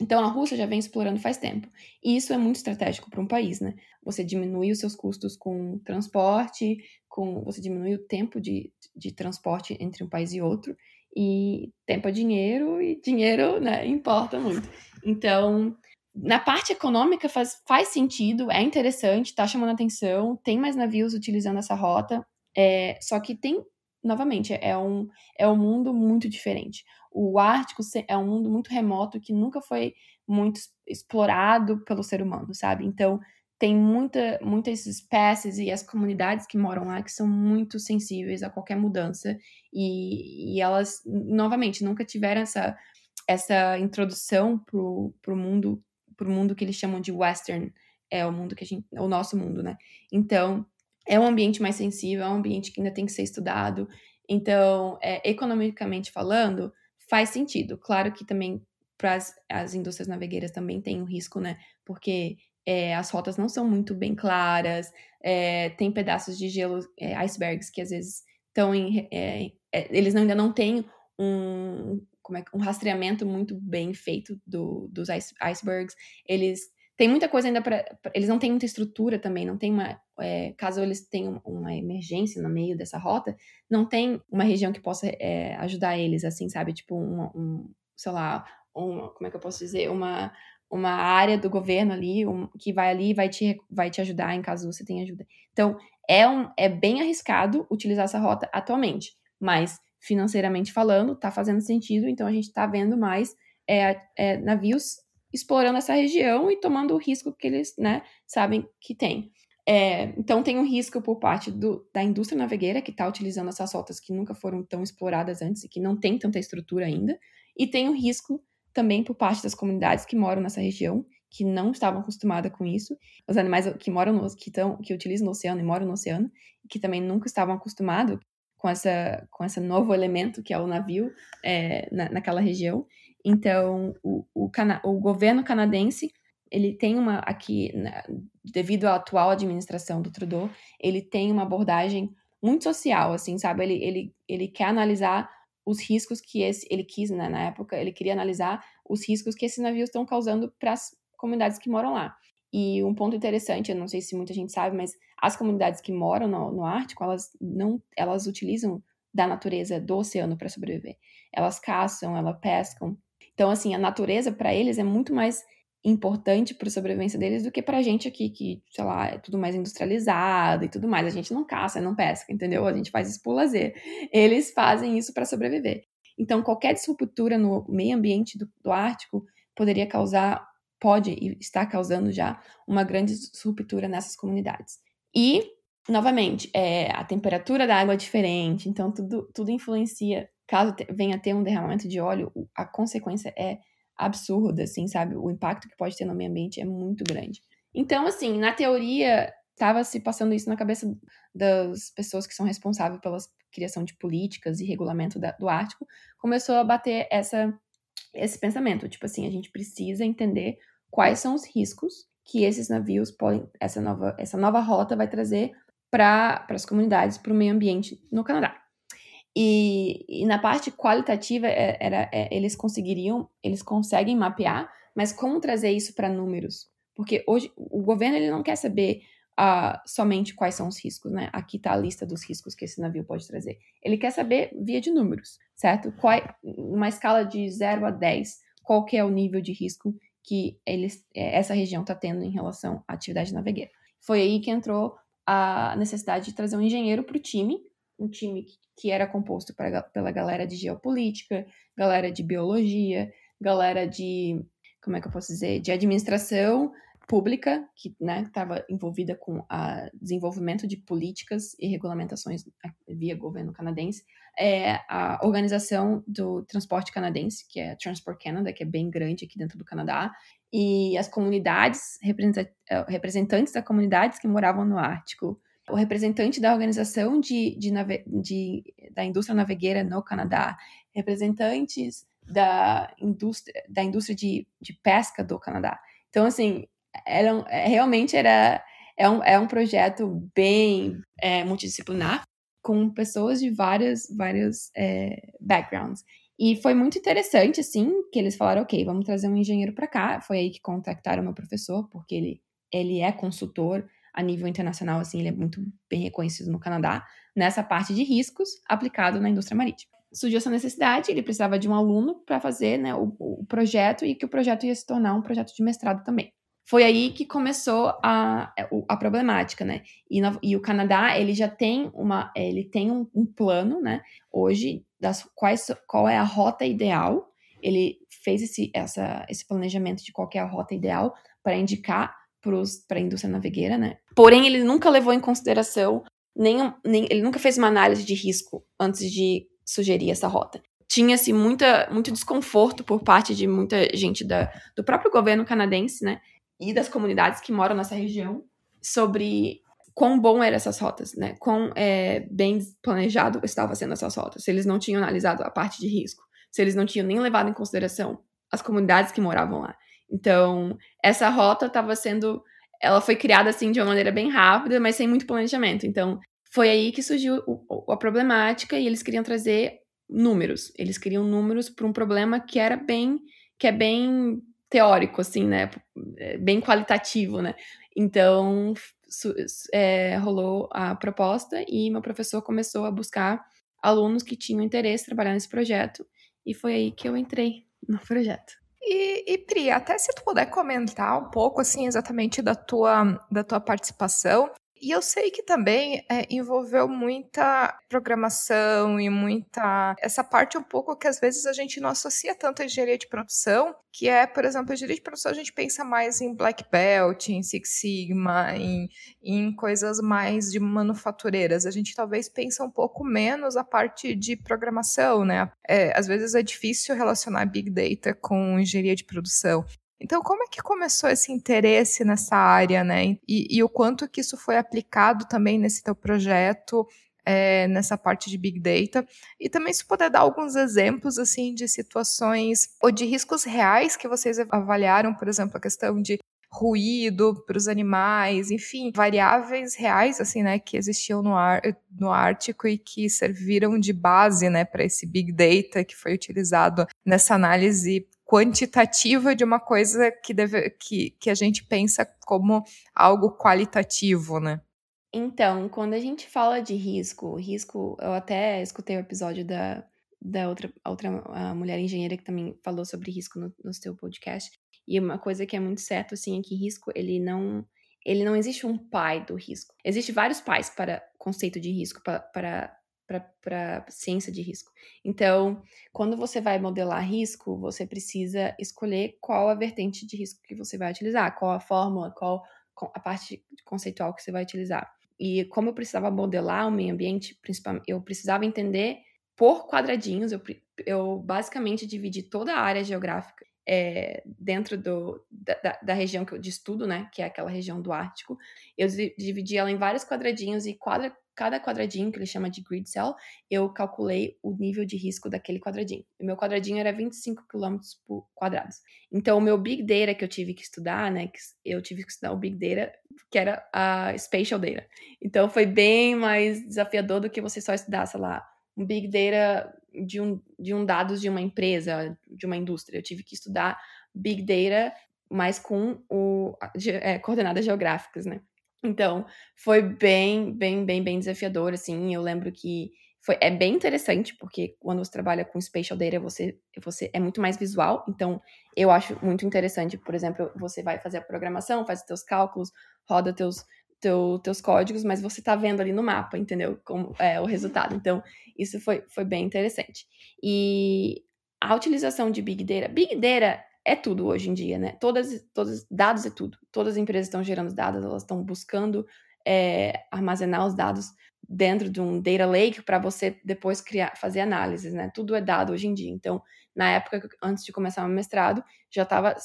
Então a Rússia já vem explorando faz tempo. E isso é muito estratégico para um país, né? Você diminui os seus custos com transporte, com você diminui o tempo de, de transporte entre um país e outro, e tempo é dinheiro, e dinheiro né, importa muito. Então, na parte econômica faz, faz sentido, é interessante, está chamando atenção, tem mais navios utilizando essa rota, é, só que tem novamente, é um, é um mundo muito diferente. O Ártico é um mundo muito remoto que nunca foi muito explorado pelo ser humano, sabe? Então, tem muita, muitas espécies e as comunidades que moram lá que são muito sensíveis a qualquer mudança e, e elas, novamente, nunca tiveram essa, essa introdução pro, pro mundo pro mundo que eles chamam de western, é o mundo que a gente, o nosso mundo, né? Então, é um ambiente mais sensível, é um ambiente que ainda tem que ser estudado. Então, é, economicamente falando, faz sentido. Claro que também para as indústrias navegueiras também tem um risco, né? Porque é, as rotas não são muito bem claras, é, tem pedaços de gelo, é, icebergs, que às vezes estão em. É, é, eles ainda não têm um, como é, um rastreamento muito bem feito do, dos ice, icebergs. Eles tem muita coisa ainda para. Eles não têm muita estrutura também, não tem uma. É, caso eles tenham uma emergência no meio dessa rota, não tem uma região que possa é, ajudar eles, assim, sabe? Tipo, um, um sei lá, uma, como é que eu posso dizer? Uma, uma área do governo ali um, que vai ali e vai te, vai te ajudar em caso você tenha ajuda. Então, é, um, é bem arriscado utilizar essa rota atualmente, mas financeiramente falando, tá fazendo sentido, então a gente tá vendo mais é, é, navios explorando essa região e tomando o risco que eles né, sabem que tem. É, então tem um risco por parte do, da indústria navegueira que está utilizando essas rotas que nunca foram tão exploradas antes e que não tem tanta estrutura ainda, e tem um risco também por parte das comunidades que moram nessa região, que não estavam acostumadas com isso, os animais que moram no, que, tão, que utilizam no oceano e moram no oceano, que também nunca estavam acostumados com essa com esse novo elemento que é o navio é, na, naquela região. Então, o, o, o governo canadense, ele tem uma, aqui, né, devido à atual administração do Trudeau, ele tem uma abordagem muito social, assim, sabe? Ele, ele, ele quer analisar os riscos que esse ele quis né, na época, ele queria analisar os riscos que esses navios estão causando para as comunidades que moram lá. E um ponto interessante, eu não sei se muita gente sabe, mas as comunidades que moram no, no Ártico, elas não, elas utilizam da natureza do oceano para sobreviver. Elas caçam, elas pescam. Então, assim, a natureza para eles é muito mais importante para a sobrevivência deles do que para a gente aqui, que, sei lá, é tudo mais industrializado e tudo mais. A gente não caça, não pesca, entendeu? A gente faz isso por lazer. Eles fazem isso para sobreviver. Então, qualquer disruptura no meio ambiente do, do Ártico poderia causar pode e está causando já uma grande ruptura nessas comunidades. E, novamente, é, a temperatura da água é diferente, então tudo, tudo influencia. Caso venha ter um derramamento de óleo, a consequência é absurda, assim, sabe? O impacto que pode ter no meio ambiente é muito grande. Então, assim, na teoria, estava se passando isso na cabeça das pessoas que são responsáveis pela criação de políticas e regulamento da, do Ártico, começou a bater essa, esse pensamento, tipo assim, a gente precisa entender quais são os riscos que esses navios podem, essa nova, essa nova rota vai trazer para as comunidades, para o meio ambiente no Canadá. E, e na parte qualitativa, é, era, é, eles conseguiriam, eles conseguem mapear, mas como trazer isso para números? Porque hoje o governo ele não quer saber uh, somente quais são os riscos, né? Aqui está a lista dos riscos que esse navio pode trazer. Ele quer saber via de números, certo? Qual, uma escala de 0 a 10, qual que é o nível de risco que eles, é, essa região está tendo em relação à atividade navegueira. Foi aí que entrou a necessidade de trazer um engenheiro para o time, um time que era composto pra, pela galera de geopolítica, galera de biologia, galera de, como é que eu posso dizer, de administração pública, que estava né, envolvida com o desenvolvimento de políticas e regulamentações via governo canadense, é a organização do transporte canadense, que é Transport Canada, que é bem grande aqui dentro do Canadá, e as comunidades, representantes das comunidades que moravam no Ártico, o representante da organização de, de, de, da indústria navegueira no Canadá, representantes da indústria, da indústria de, de pesca do Canadá. Então, assim, era, é, realmente era, é, um, é um projeto bem é, multidisciplinar, com pessoas de várias, vários é, backgrounds. E foi muito interessante, assim, que eles falaram, ok, vamos trazer um engenheiro para cá. Foi aí que contactaram meu professor, porque ele, ele é consultor a nível internacional, assim, ele é muito bem reconhecido no Canadá, nessa parte de riscos aplicado na indústria marítima. Surgiu essa necessidade, ele precisava de um aluno para fazer né, o, o projeto e que o projeto ia se tornar um projeto de mestrado também foi aí que começou a, a problemática, né? E, no, e o Canadá, ele já tem uma, ele tem um, um, plano, né? Hoje, das quais, qual é a rota ideal. Ele fez esse, essa, esse planejamento de qual é a rota ideal para indicar para a indústria navegueira, né? Porém, ele nunca levou em consideração nem, nem ele nunca fez uma análise de risco antes de sugerir essa rota tinha-se muito desconforto por parte de muita gente da, do próprio governo canadense, né, e das comunidades que moram nessa região sobre quão bom eram essas rotas, né? Quão é, bem planejado estava sendo essas rotas. Se eles não tinham analisado a parte de risco, se eles não tinham nem levado em consideração as comunidades que moravam lá. Então, essa rota estava sendo, ela foi criada assim de uma maneira bem rápida, mas sem muito planejamento. Então, foi aí que surgiu o, a problemática e eles queriam trazer números. Eles queriam números para um problema que era bem, que é bem teórico, assim, né? É, bem qualitativo, né? Então, é, rolou a proposta e meu professor começou a buscar alunos que tinham interesse em trabalhar nesse projeto e foi aí que eu entrei no projeto. E, e Pri, até se tu puder comentar um pouco, assim, exatamente da tua, da tua participação, e eu sei que também é, envolveu muita programação e muita. essa parte um pouco que às vezes a gente não associa tanto a engenharia de produção, que é, por exemplo, a engenharia de produção a gente pensa mais em Black Belt, em Six Sigma, em, em coisas mais de manufatureiras. A gente talvez pensa um pouco menos a parte de programação, né? É, às vezes é difícil relacionar Big Data com engenharia de produção. Então, como é que começou esse interesse nessa área, né? E, e o quanto que isso foi aplicado também nesse teu projeto, é, nessa parte de Big Data? E também se puder dar alguns exemplos, assim, de situações ou de riscos reais que vocês avaliaram, por exemplo, a questão de ruído para os animais, enfim, variáveis reais assim, né, que existiam no, ar, no Ártico e que serviram de base, né, para esse big data que foi utilizado nessa análise quantitativa de uma coisa que, deve, que, que a gente pensa como algo qualitativo, né? Então, quando a gente fala de risco, risco, eu até escutei o episódio da, da outra, outra mulher engenheira que também falou sobre risco no, no seu podcast. E uma coisa que é muito certo, assim, é que risco, ele não, ele não existe um pai do risco. Existem vários pais para conceito de risco, para, para para ciência de risco. Então, quando você vai modelar risco, você precisa escolher qual a vertente de risco que você vai utilizar, qual a fórmula, qual a parte conceitual que você vai utilizar. E como eu precisava modelar o meio ambiente, principalmente, eu precisava entender por quadradinhos, eu, eu basicamente dividi toda a área geográfica é, dentro do, da, da, região que eu, de estudo, né, que é aquela região do Ártico, eu dividi ela em vários quadradinhos e quadra, cada quadradinho, que ele chama de grid cell, eu calculei o nível de risco daquele quadradinho. O meu quadradinho era 25 km por quadrados. Então, o meu big data que eu tive que estudar, né, que eu tive que estudar o big data, que era a spatial data. Então, foi bem mais desafiador do que você só estudar, sei lá, um big data de um, de um dados de uma empresa, de uma indústria. Eu tive que estudar big data, mas com o, é, coordenadas geográficas, né? Então, foi bem, bem, bem, bem desafiador, assim. Eu lembro que foi, é bem interessante, porque quando você trabalha com spatial data, você, você é muito mais visual. Então, eu acho muito interessante, por exemplo, você vai fazer a programação, faz os teus cálculos, roda teus, teu, teus códigos, mas você tá vendo ali no mapa, entendeu? Como é o resultado. Então, isso foi, foi bem interessante. E a utilização de Big Data. Big Data é tudo hoje em dia, né? Todas, todos dados é tudo. Todas as empresas estão gerando dados, elas estão buscando é, armazenar os dados dentro de um data lake para você depois criar, fazer análises, né? Tudo é dado hoje em dia. Então, na época antes de começar meu mestrado, já estava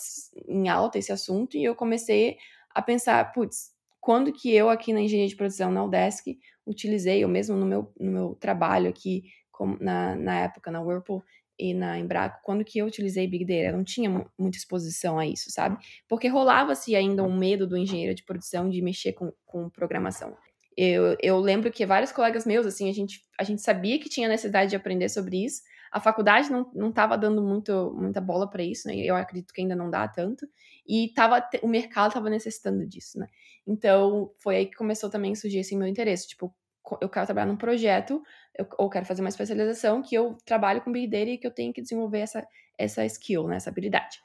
em alta esse assunto e eu comecei a pensar, putz, quando que eu aqui na engenharia de produção, na UDESC, utilizei, ou mesmo no meu, no meu trabalho aqui, com, na, na época, na Whirlpool e na Embraco, quando que eu utilizei Big Data, eu não tinha muita exposição a isso, sabe? Porque rolava-se ainda um medo do engenheiro de produção de mexer com, com programação. Eu, eu lembro que vários colegas meus, assim, a gente, a gente sabia que tinha necessidade de aprender sobre isso, a faculdade não estava dando muito, muita bola para isso, né? Eu acredito que ainda não dá tanto. E tava, o mercado estava necessitando disso, né? Então, foi aí que começou também a surgir esse meu interesse. Tipo, eu quero trabalhar num projeto, eu, ou quero fazer uma especialização que eu trabalho com Big Data e que eu tenho que desenvolver essa, essa skill, né? Essa habilidade.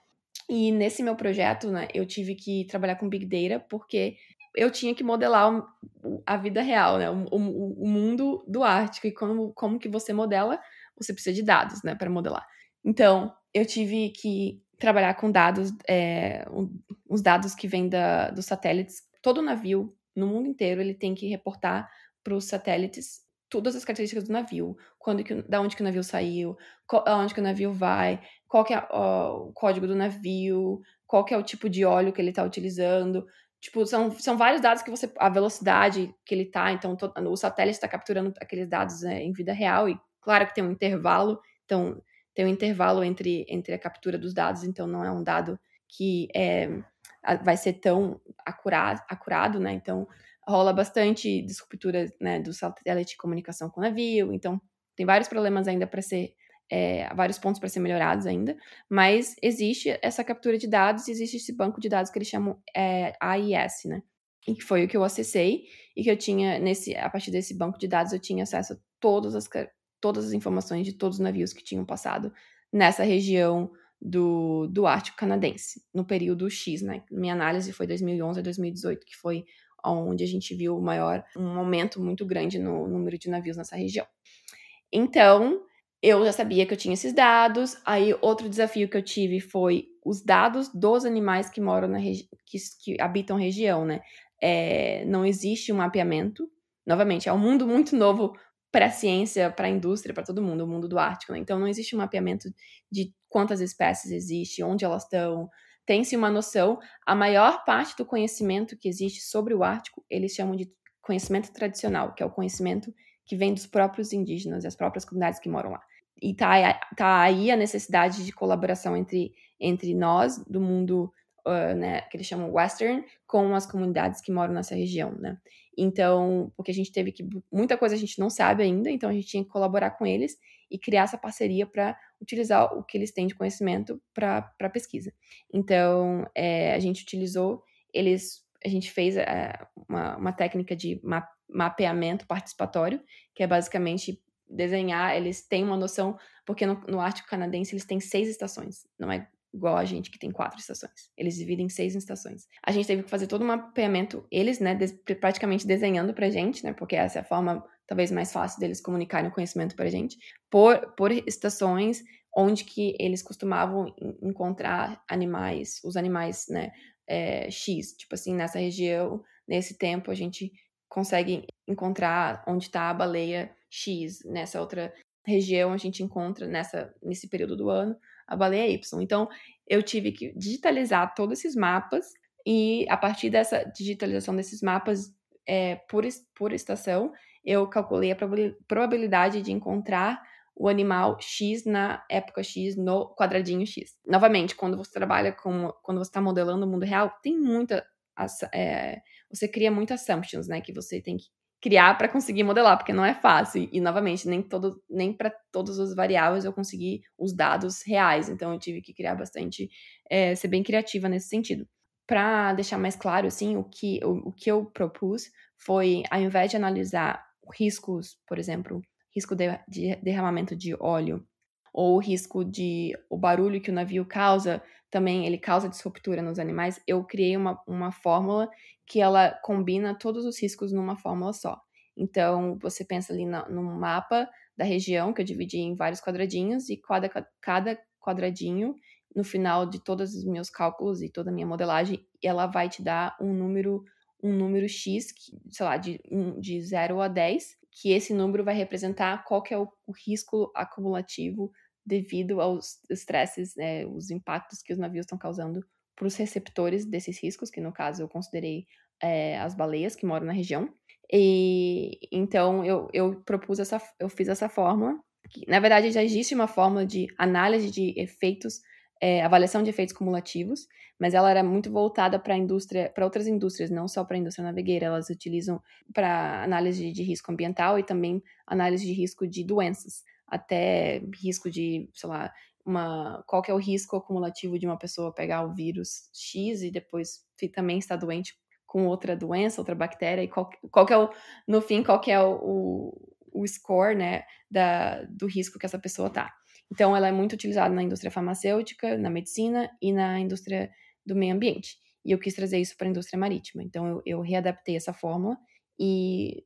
E nesse meu projeto, né, eu tive que trabalhar com Big Data porque eu tinha que modelar a vida real, né? O, o, o mundo do Ártico e como, como que você modela você precisa de dados, né, para modelar. Então, eu tive que trabalhar com dados, é, os dados que vêm da, dos satélites. Todo navio, no mundo inteiro, ele tem que reportar para os satélites todas as características do navio, quando que, da onde que o navio saiu, aonde que o navio vai, qual que é ó, o código do navio, qual que é o tipo de óleo que ele está utilizando. Tipo, são, são vários dados que você. a velocidade que ele está, então to, o satélite está capturando aqueles dados né, em vida real e Claro que tem um intervalo, então tem um intervalo entre, entre a captura dos dados, então não é um dado que é, vai ser tão acurado, acurado, né? Então rola bastante desruptura né, do satélite de comunicação com o navio, então tem vários problemas ainda para ser é, vários pontos para ser melhorados ainda, mas existe essa captura de dados, existe esse banco de dados que eles chamam é, AIS, né? E que foi o que eu acessei e que eu tinha nesse a partir desse banco de dados eu tinha acesso a todas as todas as informações de todos os navios que tinham passado nessa região do, do Ártico canadense, no período X, né? Minha análise foi 2011 a 2018, que foi onde a gente viu maior, um aumento muito grande no número de navios nessa região. Então, eu já sabia que eu tinha esses dados. Aí, outro desafio que eu tive foi os dados dos animais que moram na que, que habitam a região, né? É, não existe um mapeamento. Novamente, é um mundo muito novo para a ciência, para a indústria, para todo mundo, o mundo do Ártico. Né? Então, não existe um mapeamento de quantas espécies existem, onde elas estão. Tem-se uma noção. A maior parte do conhecimento que existe sobre o Ártico, eles chamam de conhecimento tradicional, que é o conhecimento que vem dos próprios indígenas, das próprias comunidades que moram lá. E tá, tá aí a necessidade de colaboração entre, entre nós, do mundo uh, né, que eles chamam Western, com as comunidades que moram nessa região, né? Então, porque a gente teve que. Muita coisa a gente não sabe ainda, então a gente tinha que colaborar com eles e criar essa parceria para utilizar o que eles têm de conhecimento para pesquisa. Então, é, a gente utilizou, eles. A gente fez é, uma, uma técnica de ma mapeamento participatório, que é basicamente desenhar, eles têm uma noção, porque no, no Ártico Canadense eles têm seis estações, não é igual a gente que tem quatro estações. Eles dividem em seis estações. A gente teve que fazer todo um mapeamento, eles, né, de, praticamente desenhando pra gente, né, porque essa é a forma talvez mais fácil deles comunicarem o conhecimento pra gente, por, por estações onde que eles costumavam encontrar animais, os animais, né, é, X, tipo assim, nessa região, nesse tempo a gente consegue encontrar onde está a baleia X, nessa outra região a gente encontra nessa nesse período do ano a baleia Y. Então, eu tive que digitalizar todos esses mapas e a partir dessa digitalização desses mapas é, por, por estação, eu calculei a probabilidade de encontrar o animal X na época X no quadradinho X. Novamente, quando você trabalha com, quando você está modelando o mundo real, tem muita, é, você cria muitas assumptions, né, que você tem que criar para conseguir modelar, porque não é fácil. E, novamente, nem, todo, nem para todas as variáveis eu consegui os dados reais. Então, eu tive que criar bastante, é, ser bem criativa nesse sentido. Para deixar mais claro, assim, o que, o, o que eu propus foi, ao invés de analisar riscos, por exemplo, risco de, de derramamento de óleo, ou o risco de o barulho que o navio causa, também ele causa disruptura nos animais, eu criei uma, uma fórmula que ela combina todos os riscos numa fórmula só. Então, você pensa ali no, no mapa da região, que eu dividi em vários quadradinhos, e cada, cada quadradinho, no final de todos os meus cálculos e toda a minha modelagem, ela vai te dar um número um número X, que, sei lá, de, de 0 a 10, que esse número vai representar qual que é o, o risco acumulativo devido aos estresses, né, os impactos que os navios estão causando para os receptores desses riscos, que no caso eu considerei é, as baleias que moram na região. E então eu, eu propus essa, eu fiz essa fórmula. Que, na verdade, já existe uma fórmula de análise de efeitos, é, avaliação de efeitos cumulativos, mas ela era muito voltada para indústria, para outras indústrias, não só para a indústria navegueira. Elas utilizam para análise de risco ambiental e também análise de risco de doenças até risco de, sei lá, uma, qual que é o risco acumulativo de uma pessoa pegar o vírus X e depois também estar doente com outra doença, outra bactéria, e qual, qual que é o, no fim, qual que é o, o, o score, né, da, do risco que essa pessoa tá. Então, ela é muito utilizada na indústria farmacêutica, na medicina e na indústria do meio ambiente. E eu quis trazer isso para a indústria marítima. Então, eu, eu readaptei essa fórmula e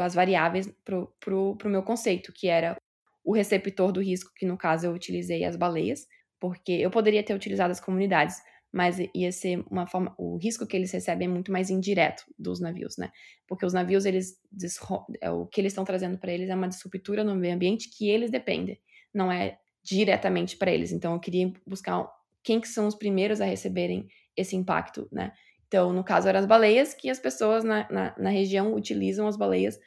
as variáveis para o meu conceito, que era o receptor do risco, que no caso eu utilizei as baleias, porque eu poderia ter utilizado as comunidades, mas ia ser uma forma, o risco que eles recebem é muito mais indireto dos navios, né? Porque os navios, eles, é, o que eles estão trazendo para eles é uma disruptura no meio ambiente que eles dependem, não é diretamente para eles. Então eu queria buscar quem que são os primeiros a receberem esse impacto, né? Então, no caso, eram as baleias, que as pessoas na, na, na região utilizam as baleias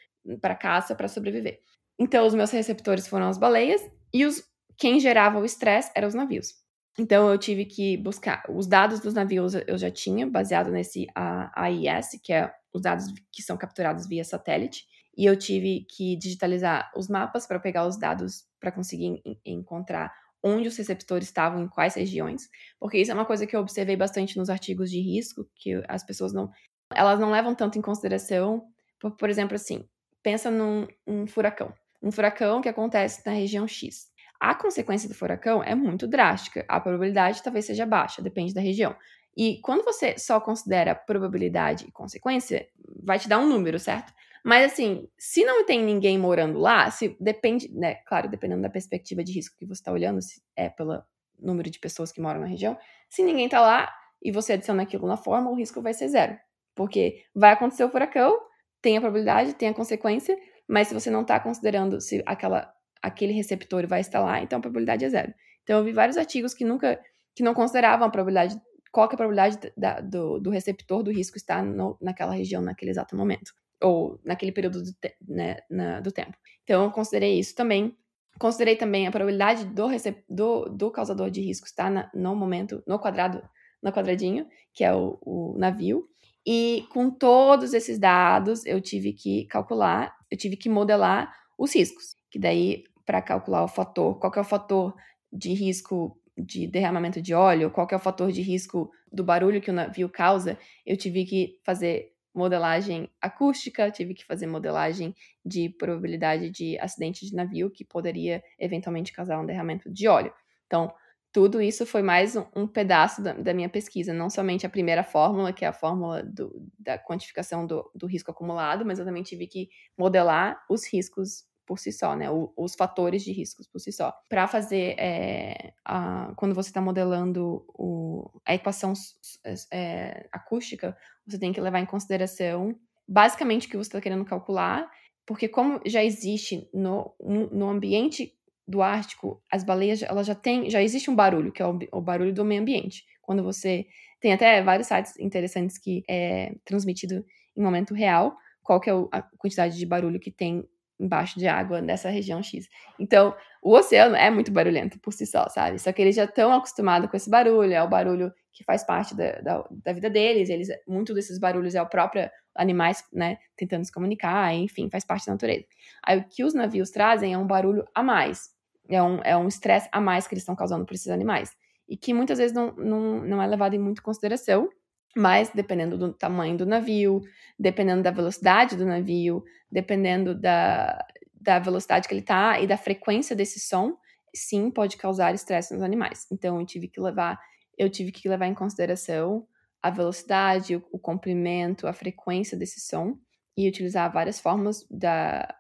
para caça, para sobreviver. Então, os meus receptores foram as baleias e os quem gerava o estresse eram os navios. Então, eu tive que buscar os dados dos navios eu já tinha, baseado nesse AIS, que é os dados que são capturados via satélite, e eu tive que digitalizar os mapas para pegar os dados para conseguir encontrar onde os receptores estavam em quais regiões, porque isso é uma coisa que eu observei bastante nos artigos de risco, que as pessoas não, elas não levam tanto em consideração, por, por exemplo, assim, pensa num um furacão um furacão que acontece na região X. A consequência do furacão é muito drástica, a probabilidade talvez seja baixa, depende da região. E quando você só considera probabilidade e consequência, vai te dar um número, certo? Mas assim, se não tem ninguém morando lá, se depende, né? Claro, dependendo da perspectiva de risco que você está olhando, se é pelo número de pessoas que moram na região, se ninguém está lá e você adiciona aquilo na forma, o risco vai ser zero. Porque vai acontecer o furacão, tem a probabilidade, tem a consequência, mas se você não está considerando se aquela, aquele receptor vai estar lá, então a probabilidade é zero. Então eu vi vários artigos que nunca, que não consideravam a probabilidade, qual é a probabilidade da, do, do receptor do risco estar no, naquela região naquele exato momento, ou naquele período do, te, né, na, do tempo. Então eu considerei isso também. Considerei também a probabilidade do, recep, do, do causador de risco estar na, no momento, no quadrado no quadradinho, que é o, o navio. E com todos esses dados, eu tive que calcular, eu tive que modelar os riscos. Que daí, para calcular o fator, qual é o fator de risco de derramamento de óleo, qual é o fator de risco do barulho que o navio causa, eu tive que fazer modelagem acústica, tive que fazer modelagem de probabilidade de acidente de navio que poderia eventualmente causar um derramamento de óleo. Então, tudo isso foi mais um, um pedaço da, da, minha pesquisa, não somente a primeira fórmula, que é a fórmula do, da quantificação do, do risco acumulado, mas eu também tive que modelar os riscos por si só, né? O, os fatores de riscos por si só. Para fazer, é, a, quando você está modelando o, a equação é, acústica, você tem que levar em consideração basicamente o que você está querendo calcular, porque como já existe no, no ambiente do Ártico, as baleias, ela já tem, já existe um barulho, que é o, o barulho do meio ambiente. Quando você tem até vários sites interessantes que é transmitido em momento real, qual que é a quantidade de barulho que tem embaixo de água nessa região X. Então, o oceano é muito barulhento por si só, sabe? Só que eles já estão acostumados com esse barulho, é o barulho que faz parte da, da, da, vida deles, eles, muito desses barulhos é o próprio animais, né, tentando se comunicar, enfim, faz parte da natureza. Aí o que os navios trazem é um barulho a mais, é um é um estresse a mais que eles estão causando para esses animais, e que muitas vezes não, não, não é levado em muita consideração, mas dependendo do tamanho do navio, dependendo da velocidade do navio, dependendo da, da velocidade que ele está e da frequência desse som, sim, pode causar estresse nos animais. Então eu tive que levar, eu tive que levar em consideração a velocidade, o, o comprimento, a frequência desse som e utilizar várias formas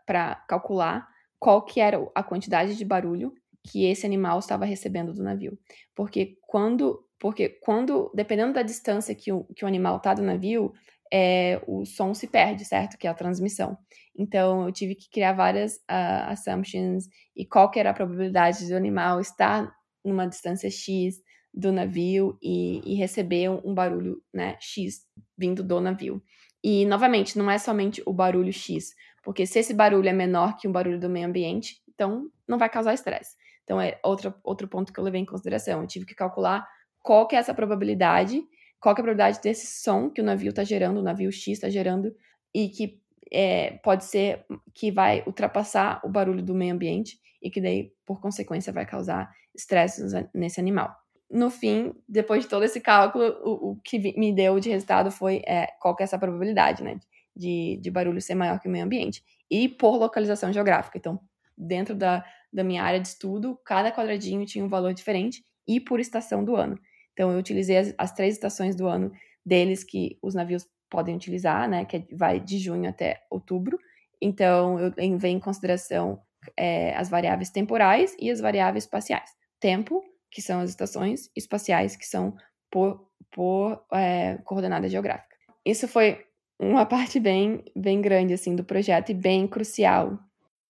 para calcular qual que era a quantidade de barulho que esse animal estava recebendo do navio. Porque quando porque quando, dependendo da distância que o, que o animal está do navio, é, o som se perde, certo? Que é a transmissão. Então, eu tive que criar várias uh, assumptions e qual que era a probabilidade do animal estar numa distância X do navio e, e receber um, barulho né, X vindo do navio. E, novamente, não é somente o barulho X, porque se esse barulho é menor que o barulho do meio ambiente, então não vai causar estresse. Então, é outro, outro ponto que eu levei em consideração. Eu tive que calcular qual que é essa probabilidade, qual que é a probabilidade desse som que o navio está gerando, o navio X está gerando, e que é, pode ser que vai ultrapassar o barulho do meio ambiente e que daí, por consequência, vai causar estresse nesse animal. No fim, depois de todo esse cálculo, o, o que me deu de resultado foi é, qual que é essa probabilidade, né, de, de barulho ser maior que o meio ambiente. E por localização geográfica. Então, dentro da, da minha área de estudo, cada quadradinho tinha um valor diferente e por estação do ano. Então, eu utilizei as, as três estações do ano deles que os navios podem utilizar, né? Que vai de junho até outubro. Então, eu levei em consideração é, as variáveis temporais e as variáveis espaciais. Tempo, que são as estações, espaciais, que são por, por é, coordenada geográfica. Isso foi uma parte bem, bem grande, assim, do projeto e bem crucial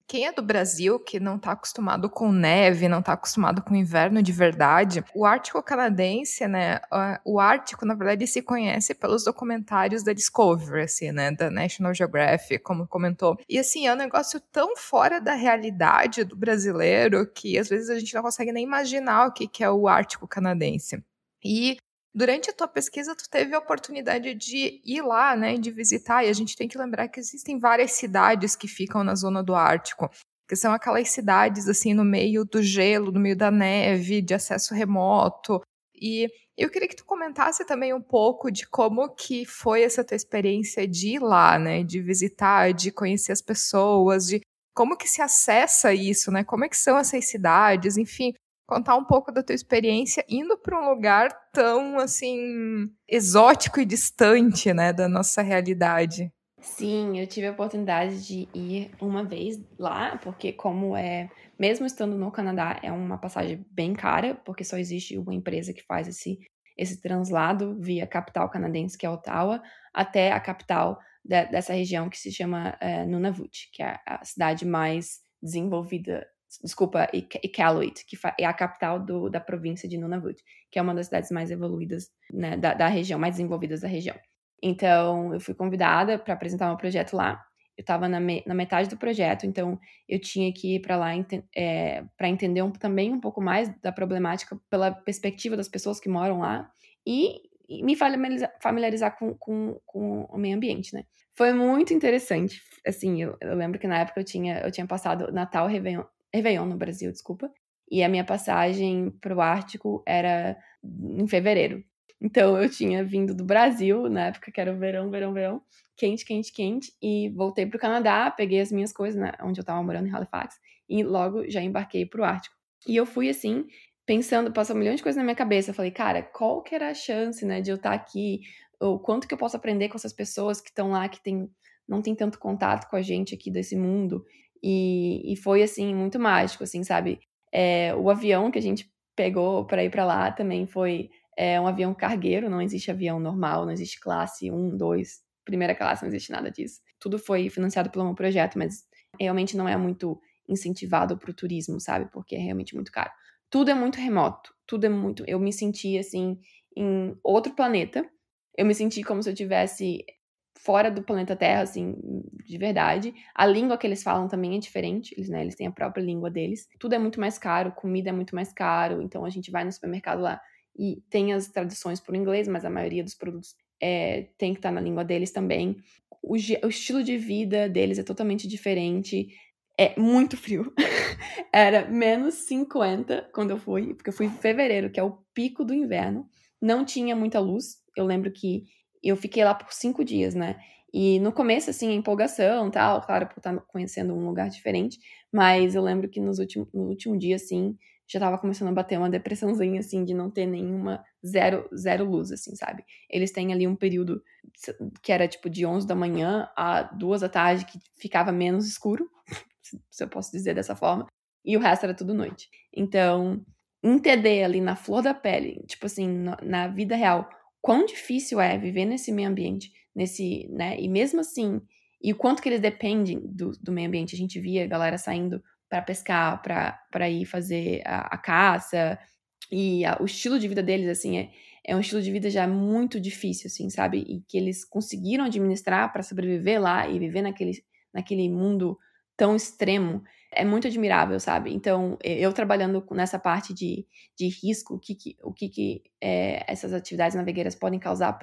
quem é do Brasil, que não está acostumado com neve, não está acostumado com inverno de verdade, o Ártico canadense, né? O Ártico, na verdade, se conhece pelos documentários da Discovery, assim, né? Da National Geographic, como comentou. E assim, é um negócio tão fora da realidade do brasileiro que às vezes a gente não consegue nem imaginar o que, que é o Ártico canadense. E Durante a tua pesquisa, tu teve a oportunidade de ir lá, né, de visitar, e a gente tem que lembrar que existem várias cidades que ficam na zona do Ártico, que são aquelas cidades assim no meio do gelo, no meio da neve, de acesso remoto. E eu queria que tu comentasse também um pouco de como que foi essa tua experiência de ir lá, né, de visitar, de conhecer as pessoas, de como que se acessa isso, né? Como é que são essas cidades, enfim, contar um pouco da tua experiência indo para um lugar tão assim exótico e distante, né, da nossa realidade. Sim, eu tive a oportunidade de ir uma vez lá, porque como é, mesmo estando no Canadá, é uma passagem bem cara, porque só existe uma empresa que faz esse esse translado via capital canadense, que é Ottawa, até a capital de, dessa região que se chama é, Nunavut, que é a cidade mais desenvolvida desculpa, Iqaluit, que é a capital do, da província de Nunavut, que é uma das cidades mais evoluídas né, da, da região, mais desenvolvidas da região. Então, eu fui convidada para apresentar meu projeto lá. Eu estava na, me, na, metade do projeto, então eu tinha que ir para lá é, para entender um, também um pouco mais da problemática pela perspectiva das pessoas que moram lá e, e me familiarizar, familiarizar com, com, com o meio ambiente, né? Foi muito interessante. Assim, eu, eu, lembro que na época eu tinha, eu tinha passado Natal, Réveillon, Réveillon no Brasil, desculpa. E a minha passagem para o Ártico era em fevereiro. Então eu tinha vindo do Brasil, na época que era o verão, verão, verão, quente, quente, quente, e voltei para o Canadá, peguei as minhas coisas, né, onde eu estava morando em Halifax, e logo já embarquei para o Ártico. E eu fui assim, pensando, passou um milhão de coisas na minha cabeça. Eu falei, cara, qual que era a chance, né, de eu estar tá aqui? Ou quanto que eu posso aprender com essas pessoas que estão lá, que tem, não tem tanto contato com a gente aqui desse mundo? E, e foi, assim, muito mágico, assim, sabe? É, o avião que a gente pegou para ir para lá também foi é, um avião cargueiro, não existe avião normal, não existe classe 1, 2, primeira classe, não existe nada disso. Tudo foi financiado pelo meu projeto, mas realmente não é muito incentivado para o turismo, sabe? Porque é realmente muito caro. Tudo é muito remoto, tudo é muito. Eu me senti assim em outro planeta. Eu me senti como se eu tivesse fora do planeta Terra, assim, de verdade. A língua que eles falam também é diferente, eles, né, eles têm a própria língua deles. Tudo é muito mais caro, comida é muito mais caro, então a gente vai no supermercado lá e tem as traduções por inglês, mas a maioria dos produtos é, tem que estar na língua deles também. O, o, estilo de vida deles é totalmente diferente é muito frio. Era menos 50 quando eu fui, porque eu fui em fevereiro, que é o pico do inverno. Não tinha muita luz. Eu lembro que eu fiquei lá por cinco dias, né? E no começo, assim, empolgação tal, claro, por estar conhecendo um lugar diferente. Mas eu lembro que nos últimos, no último dia, assim, já tava começando a bater uma depressãozinha, assim, de não ter nenhuma zero, zero luz, assim, sabe? Eles têm ali um período que era, tipo, de 11 da manhã a duas da tarde, que ficava menos escuro se eu posso dizer dessa forma, e o resto era tudo noite. Então, entender ali na flor da pele, tipo assim, na vida real, quão difícil é viver nesse meio ambiente, nesse, né, e mesmo assim, e o quanto que eles dependem do, do meio ambiente. A gente via a galera saindo para pescar, para ir fazer a, a caça, e a, o estilo de vida deles, assim, é, é um estilo de vida já muito difícil, assim, sabe? E que eles conseguiram administrar para sobreviver lá e viver naquele, naquele mundo tão extremo é muito admirável, sabe? Então, eu trabalhando nessa parte de, de risco, o que, que o que, que é, essas atividades navegueiras podem causar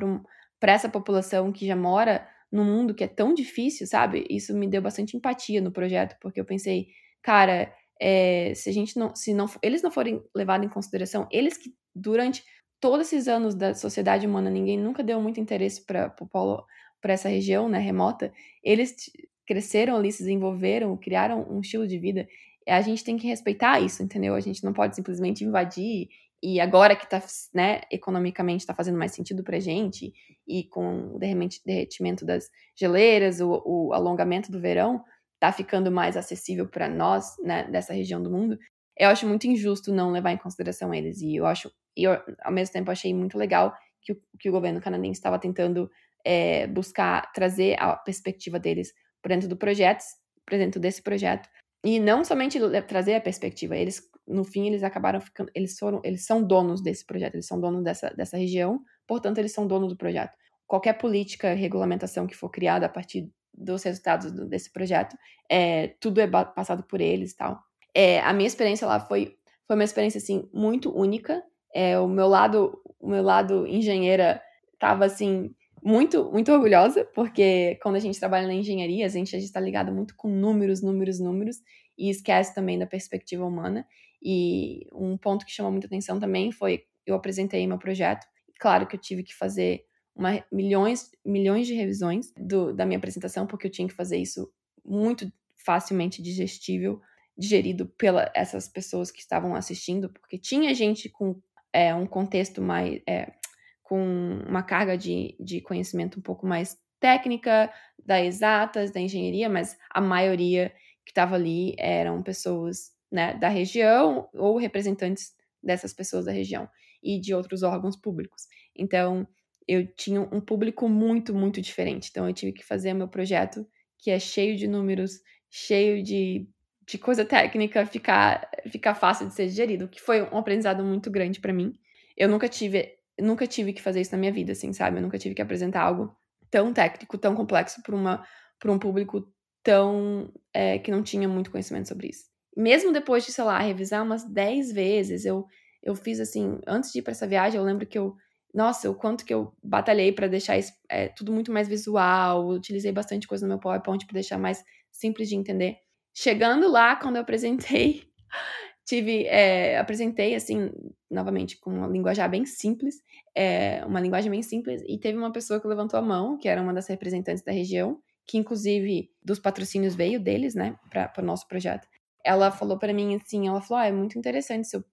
para essa população que já mora num mundo que é tão difícil, sabe? Isso me deu bastante empatia no projeto, porque eu pensei, cara, é, se a gente não, se não, eles não forem levados em consideração, eles que durante todos esses anos da sociedade humana ninguém nunca deu muito interesse para polo para essa região, né, remota, eles cresceram ali, se desenvolveram, criaram um estilo de vida, a gente tem que respeitar isso, entendeu? A gente não pode simplesmente invadir e agora que tá, né, economicamente está fazendo mais sentido pra gente e com o derretimento das geleiras, o, o alongamento do verão, tá ficando mais acessível para nós, né, dessa região do mundo. Eu acho muito injusto não levar em consideração eles e eu acho, e eu, ao mesmo tempo achei muito legal que o, que o governo canadense estava tentando é, buscar trazer a perspectiva deles para dentro do projeto, para dentro desse projeto. E não somente trazer a perspectiva, eles no fim eles acabaram ficando, eles foram, eles são donos desse projeto, eles são donos dessa, dessa região, portanto eles são donos do projeto. Qualquer política, regulamentação que for criada a partir dos resultados do, desse projeto, é, tudo é passado por eles, tal. É, a minha experiência lá foi foi uma experiência assim muito única. É, o meu lado o meu lado engenheira estava assim muito, muito orgulhosa, porque quando a gente trabalha na engenharia, a gente está ligado muito com números, números, números, e esquece também da perspectiva humana. E um ponto que chamou muita atenção também foi eu apresentei meu projeto. Claro que eu tive que fazer uma, milhões, milhões de revisões do, da minha apresentação, porque eu tinha que fazer isso muito facilmente digestível, digerido pelas essas pessoas que estavam assistindo, porque tinha gente com é, um contexto mais é, com uma carga de, de conhecimento um pouco mais técnica, da exatas, da engenharia, mas a maioria que estava ali eram pessoas né, da região ou representantes dessas pessoas da região e de outros órgãos públicos. Então, eu tinha um público muito, muito diferente. Então, eu tive que fazer meu projeto, que é cheio de números, cheio de, de coisa técnica, ficar, ficar fácil de ser digerido, que foi um aprendizado muito grande para mim. Eu nunca tive nunca tive que fazer isso na minha vida, assim, sabe? Eu nunca tive que apresentar algo tão técnico, tão complexo para uma para um público tão é, que não tinha muito conhecimento sobre isso. Mesmo depois de, sei lá, revisar umas 10 vezes, eu eu fiz assim, antes de ir para essa viagem, eu lembro que eu nossa, o quanto que eu batalhei para deixar isso, é, tudo muito mais visual, utilizei bastante coisa no meu PowerPoint para deixar mais simples de entender. Chegando lá, quando eu apresentei, tive, é, apresentei assim, novamente, com uma linguagem bem simples, é, uma linguagem bem simples, e teve uma pessoa que levantou a mão, que era uma das representantes da região, que inclusive dos patrocínios veio deles, né, para o nosso projeto. Ela falou para mim assim, ela falou, ah, é muito interessante seu,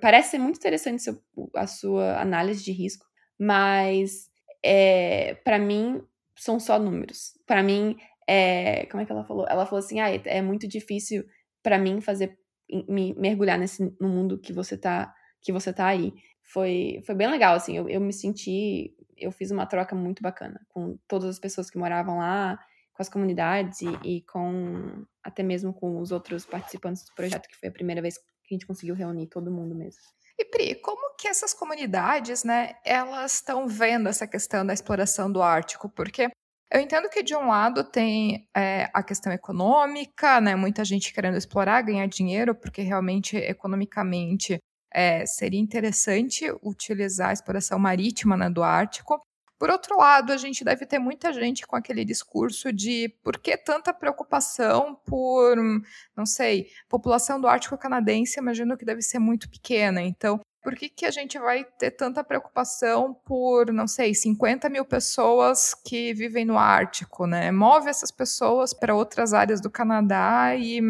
parece ser muito interessante seu, a sua análise de risco, mas é, para mim são só números. Para mim, é, como é que ela falou? Ela falou assim, ah, é, é muito difícil para mim fazer me mergulhar nesse no mundo que você tá que você tá aí. Foi, foi bem legal, assim, eu, eu me senti, eu fiz uma troca muito bacana com todas as pessoas que moravam lá, com as comunidades e, e, com até mesmo com os outros participantes do projeto, que foi a primeira vez que a gente conseguiu reunir todo mundo mesmo. E Pri, como que essas comunidades, né, elas estão vendo essa questão da exploração do Ártico? Porque eu entendo que de um lado tem é, a questão econômica, né, muita gente querendo explorar, ganhar dinheiro, porque realmente economicamente é, seria interessante utilizar a exploração marítima né, do Ártico. Por outro lado, a gente deve ter muita gente com aquele discurso de por que tanta preocupação por, não sei, população do Ártico canadense, imagino que deve ser muito pequena. Então, por que, que a gente vai ter tanta preocupação por, não sei, 50 mil pessoas que vivem no Ártico, né? Move essas pessoas para outras áreas do Canadá e,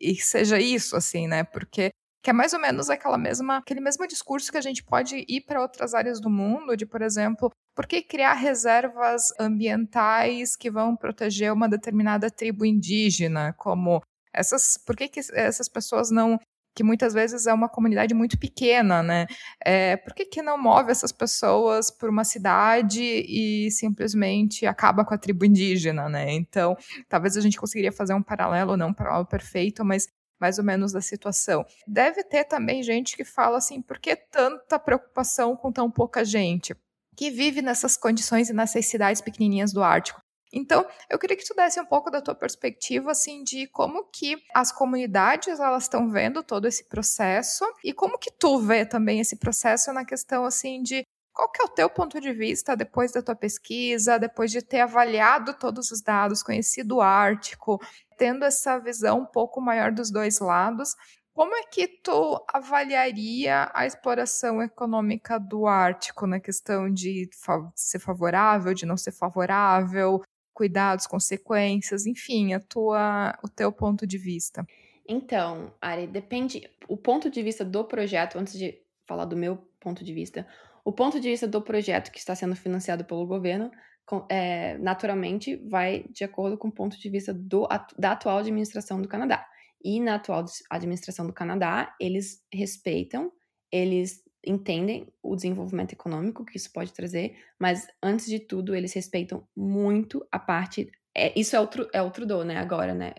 e seja isso, assim, né? Porque que é mais ou menos aquela mesma, aquele mesmo discurso que a gente pode ir para outras áreas do mundo, de, por exemplo, por que criar reservas ambientais que vão proteger uma determinada tribo indígena, como essas, por que, que essas pessoas não que muitas vezes é uma comunidade muito pequena, né? É, por que, que não move essas pessoas por uma cidade e simplesmente acaba com a tribo indígena, né? Então, talvez a gente conseguiria fazer um paralelo, não um paralelo perfeito, mas mais ou menos da situação. Deve ter também gente que fala assim, por que tanta preocupação com tão pouca gente? Que vive nessas condições e nessas cidades pequenininhas do Ártico. Então, eu queria que tu desse um pouco da tua perspectiva, assim, de como que as comunidades, elas estão vendo todo esse processo e como que tu vê também esse processo na questão, assim, de qual que é o teu ponto de vista depois da tua pesquisa, depois de ter avaliado todos os dados, conhecido o Ártico, tendo essa visão um pouco maior dos dois lados, como é que tu avaliaria a exploração econômica do Ártico na questão de ser favorável, de não ser favorável, cuidados, consequências, enfim, a tua, o teu ponto de vista? Então, Ari, depende. O ponto de vista do projeto, antes de falar do meu ponto de vista, o ponto de vista do projeto que está sendo financiado pelo governo, é, naturalmente, vai de acordo com o ponto de vista do, da atual administração do Canadá. E na atual administração do Canadá, eles respeitam, eles entendem o desenvolvimento econômico que isso pode trazer, mas antes de tudo, eles respeitam muito a parte. É, isso é o, é o Trudeau, né? Agora, né?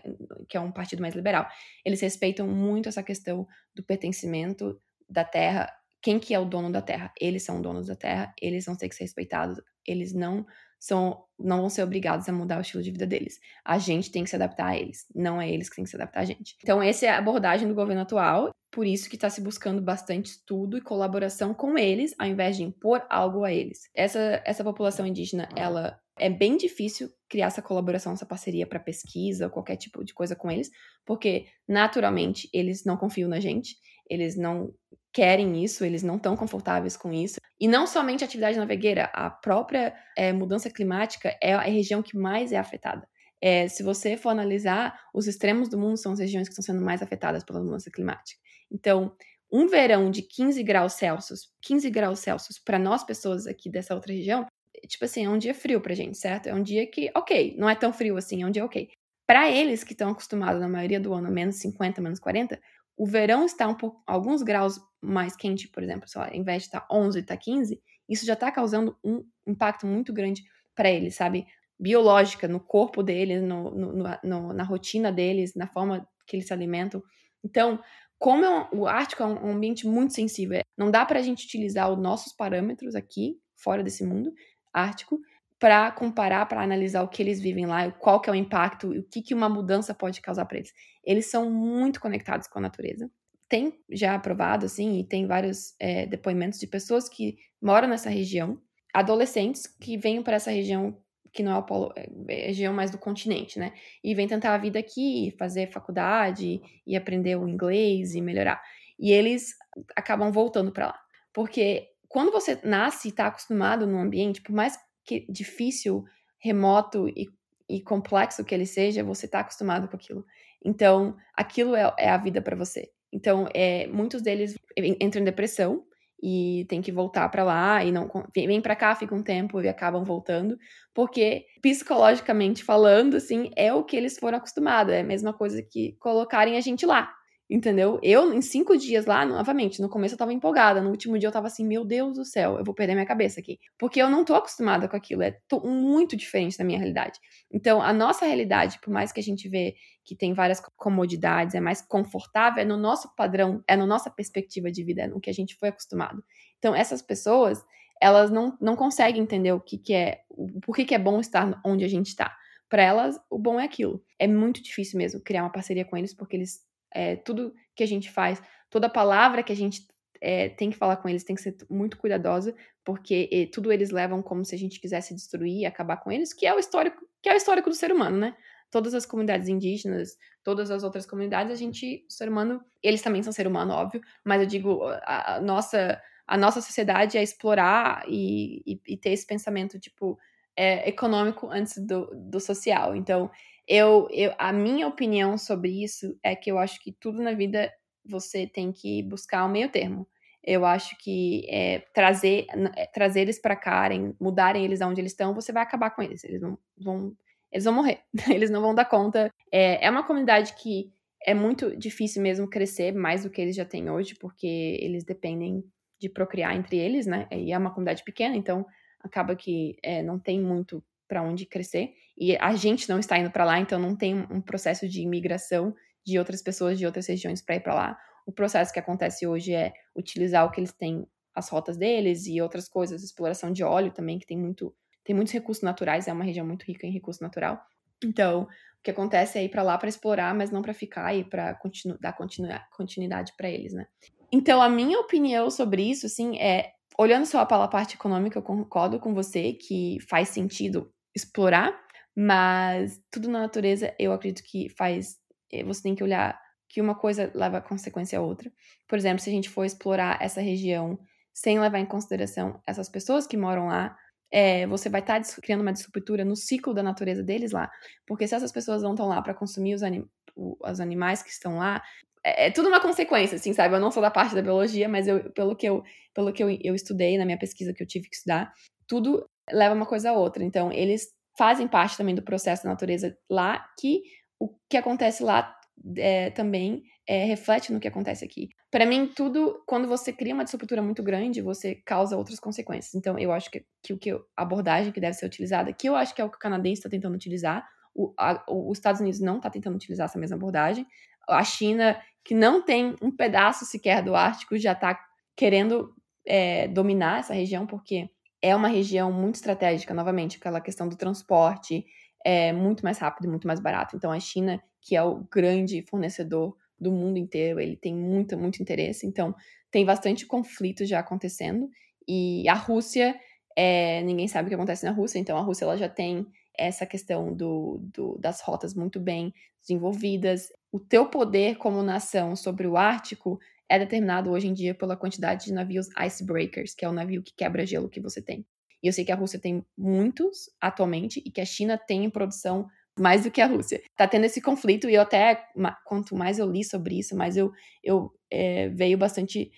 Que é um partido mais liberal. Eles respeitam muito essa questão do pertencimento da terra quem que é o dono da terra? Eles são donos da terra, eles vão ter que ser respeitados, eles não são não vão ser obrigados a mudar o estilo de vida deles. A gente tem que se adaptar a eles, não é eles que têm que se adaptar a gente. Então essa é a abordagem do governo atual, por isso que está se buscando bastante estudo e colaboração com eles, ao invés de impor algo a eles. Essa essa população indígena, ela é bem difícil criar essa colaboração, essa parceria para pesquisa ou qualquer tipo de coisa com eles, porque naturalmente eles não confiam na gente, eles não querem isso, eles não estão confortáveis com isso. E não somente a atividade navegueira, a própria é, mudança climática é a região que mais é afetada. É, se você for analisar, os extremos do mundo são as regiões que estão sendo mais afetadas pela mudança climática. Então, um verão de 15 graus Celsius, 15 graus Celsius para nós pessoas aqui dessa outra região, tipo assim, é um dia frio pra gente, certo? É um dia que, ok, não é tão frio assim, é um dia ok. Para eles que estão acostumados na maioria do ano menos 50, menos 40, o verão está um pouco, alguns graus mais quente, por exemplo, só, ao invés de estar 11, está 15, isso já está causando um impacto muito grande para eles, sabe? Biológica, no corpo deles, no, no, no, na rotina deles, na forma que eles se alimentam. Então, como é um, o Ártico é um ambiente muito sensível, não dá para a gente utilizar os nossos parâmetros aqui, fora desse mundo ártico, para comparar, para analisar o que eles vivem lá, qual que é o impacto, o que, que uma mudança pode causar para eles. Eles são muito conectados com a natureza. Tem já aprovado, assim, e tem vários é, depoimentos de pessoas que moram nessa região, adolescentes que vêm para essa região que não é o polo, é, é região mais do continente, né? E vem tentar a vida aqui, fazer faculdade e aprender o inglês e melhorar. E eles acabam voltando para lá. Porque quando você nasce e está acostumado num ambiente, por mais que difícil, remoto e, e complexo que ele seja, você está acostumado com aquilo. Então, aquilo é, é a vida para você. Então, é, muitos deles entram em depressão e tem que voltar para lá e não vem para cá, fica um tempo e acabam voltando, porque psicologicamente falando, assim, é o que eles foram acostumados, é a mesma coisa que colocarem a gente lá. Entendeu? Eu, em cinco dias lá, novamente, no começo eu tava empolgada, no último dia eu tava assim, meu Deus do céu, eu vou perder minha cabeça aqui. Porque eu não tô acostumada com aquilo, é muito diferente da minha realidade. Então, a nossa realidade, por mais que a gente vê que tem várias comodidades, é mais confortável, é no nosso padrão, é na nossa perspectiva de vida, é no que a gente foi acostumado. Então, essas pessoas, elas não, não conseguem entender o que, que é, por que, que é bom estar onde a gente está. Para elas, o bom é aquilo. É muito difícil mesmo criar uma parceria com eles, porque eles é, tudo que a gente faz, toda palavra que a gente é, tem que falar com eles tem que ser muito cuidadosa, porque e, tudo eles levam como se a gente quisesse destruir e acabar com eles, que é o histórico, que é o histórico do ser humano, né? Todas as comunidades indígenas, todas as outras comunidades, a gente, o ser humano, eles também são ser humano, óbvio, mas eu digo, a, a nossa a nossa sociedade é explorar e, e, e ter esse pensamento, tipo, é, econômico antes do, do social. Então, eu, eu, a minha opinião sobre isso é que eu acho que tudo na vida você tem que buscar o um meio termo. Eu acho que é, trazer, é, trazer eles para cá, mudarem eles aonde eles estão, você vai acabar com eles. Eles vão, eles vão morrer. Eles não vão dar conta. É, é uma comunidade que é muito difícil mesmo crescer mais do que eles já têm hoje, porque eles dependem de procriar entre eles, né? E é uma comunidade pequena, então acaba que é, não tem muito para onde crescer. E a gente não está indo para lá, então não tem um processo de imigração de outras pessoas de outras regiões para ir para lá. O processo que acontece hoje é utilizar o que eles têm, as rotas deles e outras coisas, exploração de óleo também, que tem muito tem muitos recursos naturais, é uma região muito rica em recurso natural. Então, o que acontece é ir para lá para explorar, mas não para ficar e para continu dar continu continuidade para eles, né? Então, a minha opinião sobre isso, assim, é olhando só pela parte econômica, eu concordo com você que faz sentido explorar, mas tudo na natureza eu acredito que faz. Eh, você tem que olhar que uma coisa leva a consequência a outra. Por exemplo, se a gente for explorar essa região sem levar em consideração essas pessoas que moram lá, é, você vai estar tá criando uma disruptura no ciclo da natureza deles lá. Porque se essas pessoas não estão lá para consumir os, anim os animais que estão lá, é, é, tudo uma consequência, assim, sabe? Eu não sou da parte da biologia, mas eu, pelo que, eu, pelo que eu, eu estudei na minha pesquisa que eu tive que estudar, tudo leva uma coisa a outra. Então, eles fazem parte também do processo da natureza lá, que o que acontece lá é, também é, reflete no que acontece aqui. Para mim, tudo, quando você cria uma disruptura muito grande, você causa outras consequências. Então, eu acho que, que o que a abordagem que deve ser utilizada, que eu acho que é o que o canadense está tentando utilizar, o, a, os Estados Unidos não está tentando utilizar essa mesma abordagem. A China, que não tem um pedaço sequer do Ártico, já está querendo é, dominar essa região, porque é uma região muito estratégica, novamente, aquela questão do transporte é muito mais rápido e muito mais barato. Então, a China, que é o grande fornecedor do mundo inteiro, ele tem muito, muito interesse. Então, tem bastante conflito já acontecendo. E a Rússia, é, ninguém sabe o que acontece na Rússia, então a Rússia ela já tem essa questão do, do, das rotas muito bem desenvolvidas. O teu poder como nação sobre o Ártico é determinado hoje em dia pela quantidade de navios icebreakers, que é o navio que quebra gelo que você tem. E eu sei que a Rússia tem muitos atualmente e que a China tem em produção mais do que a Rússia. Tá tendo esse conflito e eu até, quanto mais eu li sobre isso, mais eu, eu é, veio bastante,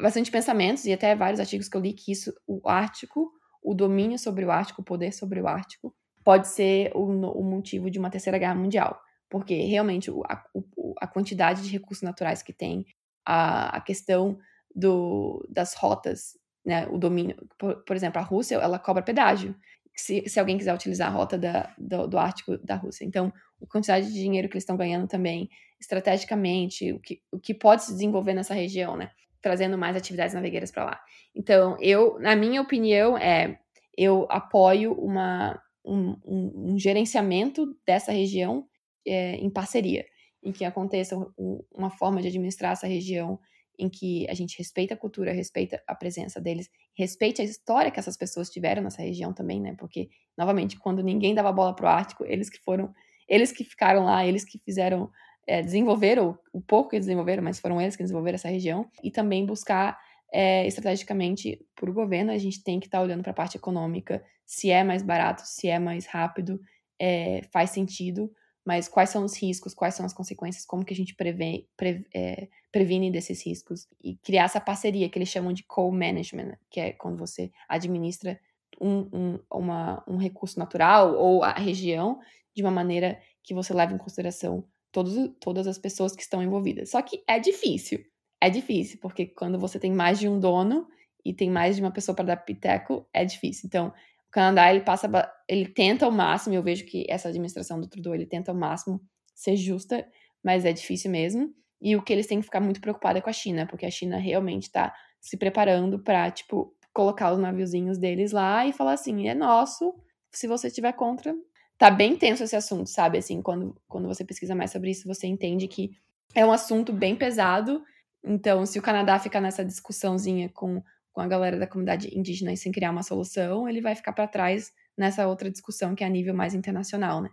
bastante pensamentos e até vários artigos que eu li que isso, o Ártico, o domínio sobre o Ártico, o poder sobre o Ártico, pode ser o, o motivo de uma terceira guerra mundial. Porque realmente a, a quantidade de recursos naturais que tem, a, a questão do, das rotas, né, o domínio. Por, por, exemplo, a Rússia, ela cobra pedágio, se, se alguém quiser utilizar a rota da, do, do Ártico da Rússia. Então, a quantidade de dinheiro que eles estão ganhando também, estrategicamente, o que, o que pode se desenvolver nessa região, né? Trazendo mais atividades navegueiras para lá. Então, eu, na minha opinião, é eu apoio uma, um, um, um gerenciamento dessa região é, em parceria em que aconteça uma forma de administrar essa região em que a gente respeita a cultura, respeita a presença deles, respeite a história que essas pessoas tiveram nessa região também, né? Porque, novamente, quando ninguém dava bola pro Ártico, eles que foram, eles que ficaram lá, eles que fizeram, é, desenvolveram o pouco que desenvolveram, mas foram eles que desenvolveram essa região, e também buscar é, estrategicamente para o governo, a gente tem que estar tá olhando para a parte econômica, se é mais barato, se é mais rápido, é, faz sentido, mas quais são os riscos, quais são as consequências, como que a gente prevê, pre, é, previne desses riscos e criar essa parceria que eles chamam de co-management, que é quando você administra um, um, uma, um recurso natural ou a região de uma maneira que você leva em consideração todos, todas as pessoas que estão envolvidas. Só que é difícil. É difícil, porque quando você tem mais de um dono e tem mais de uma pessoa para dar piteco, é difícil. Então, o Canadá, ele passa, ele tenta ao máximo, eu vejo que essa administração do Trudeau, ele tenta ao máximo ser justa, mas é difícil mesmo. E o que eles têm que ficar muito preocupados é com a China, porque a China realmente está se preparando para, tipo, colocar os naviozinhos deles lá e falar assim: é nosso, se você estiver contra. Tá bem tenso esse assunto, sabe? Assim, quando, quando você pesquisa mais sobre isso, você entende que é um assunto bem pesado. Então, se o Canadá ficar nessa discussãozinha com, com a galera da comunidade indígena e sem criar uma solução, ele vai ficar para trás nessa outra discussão que é a nível mais internacional, né?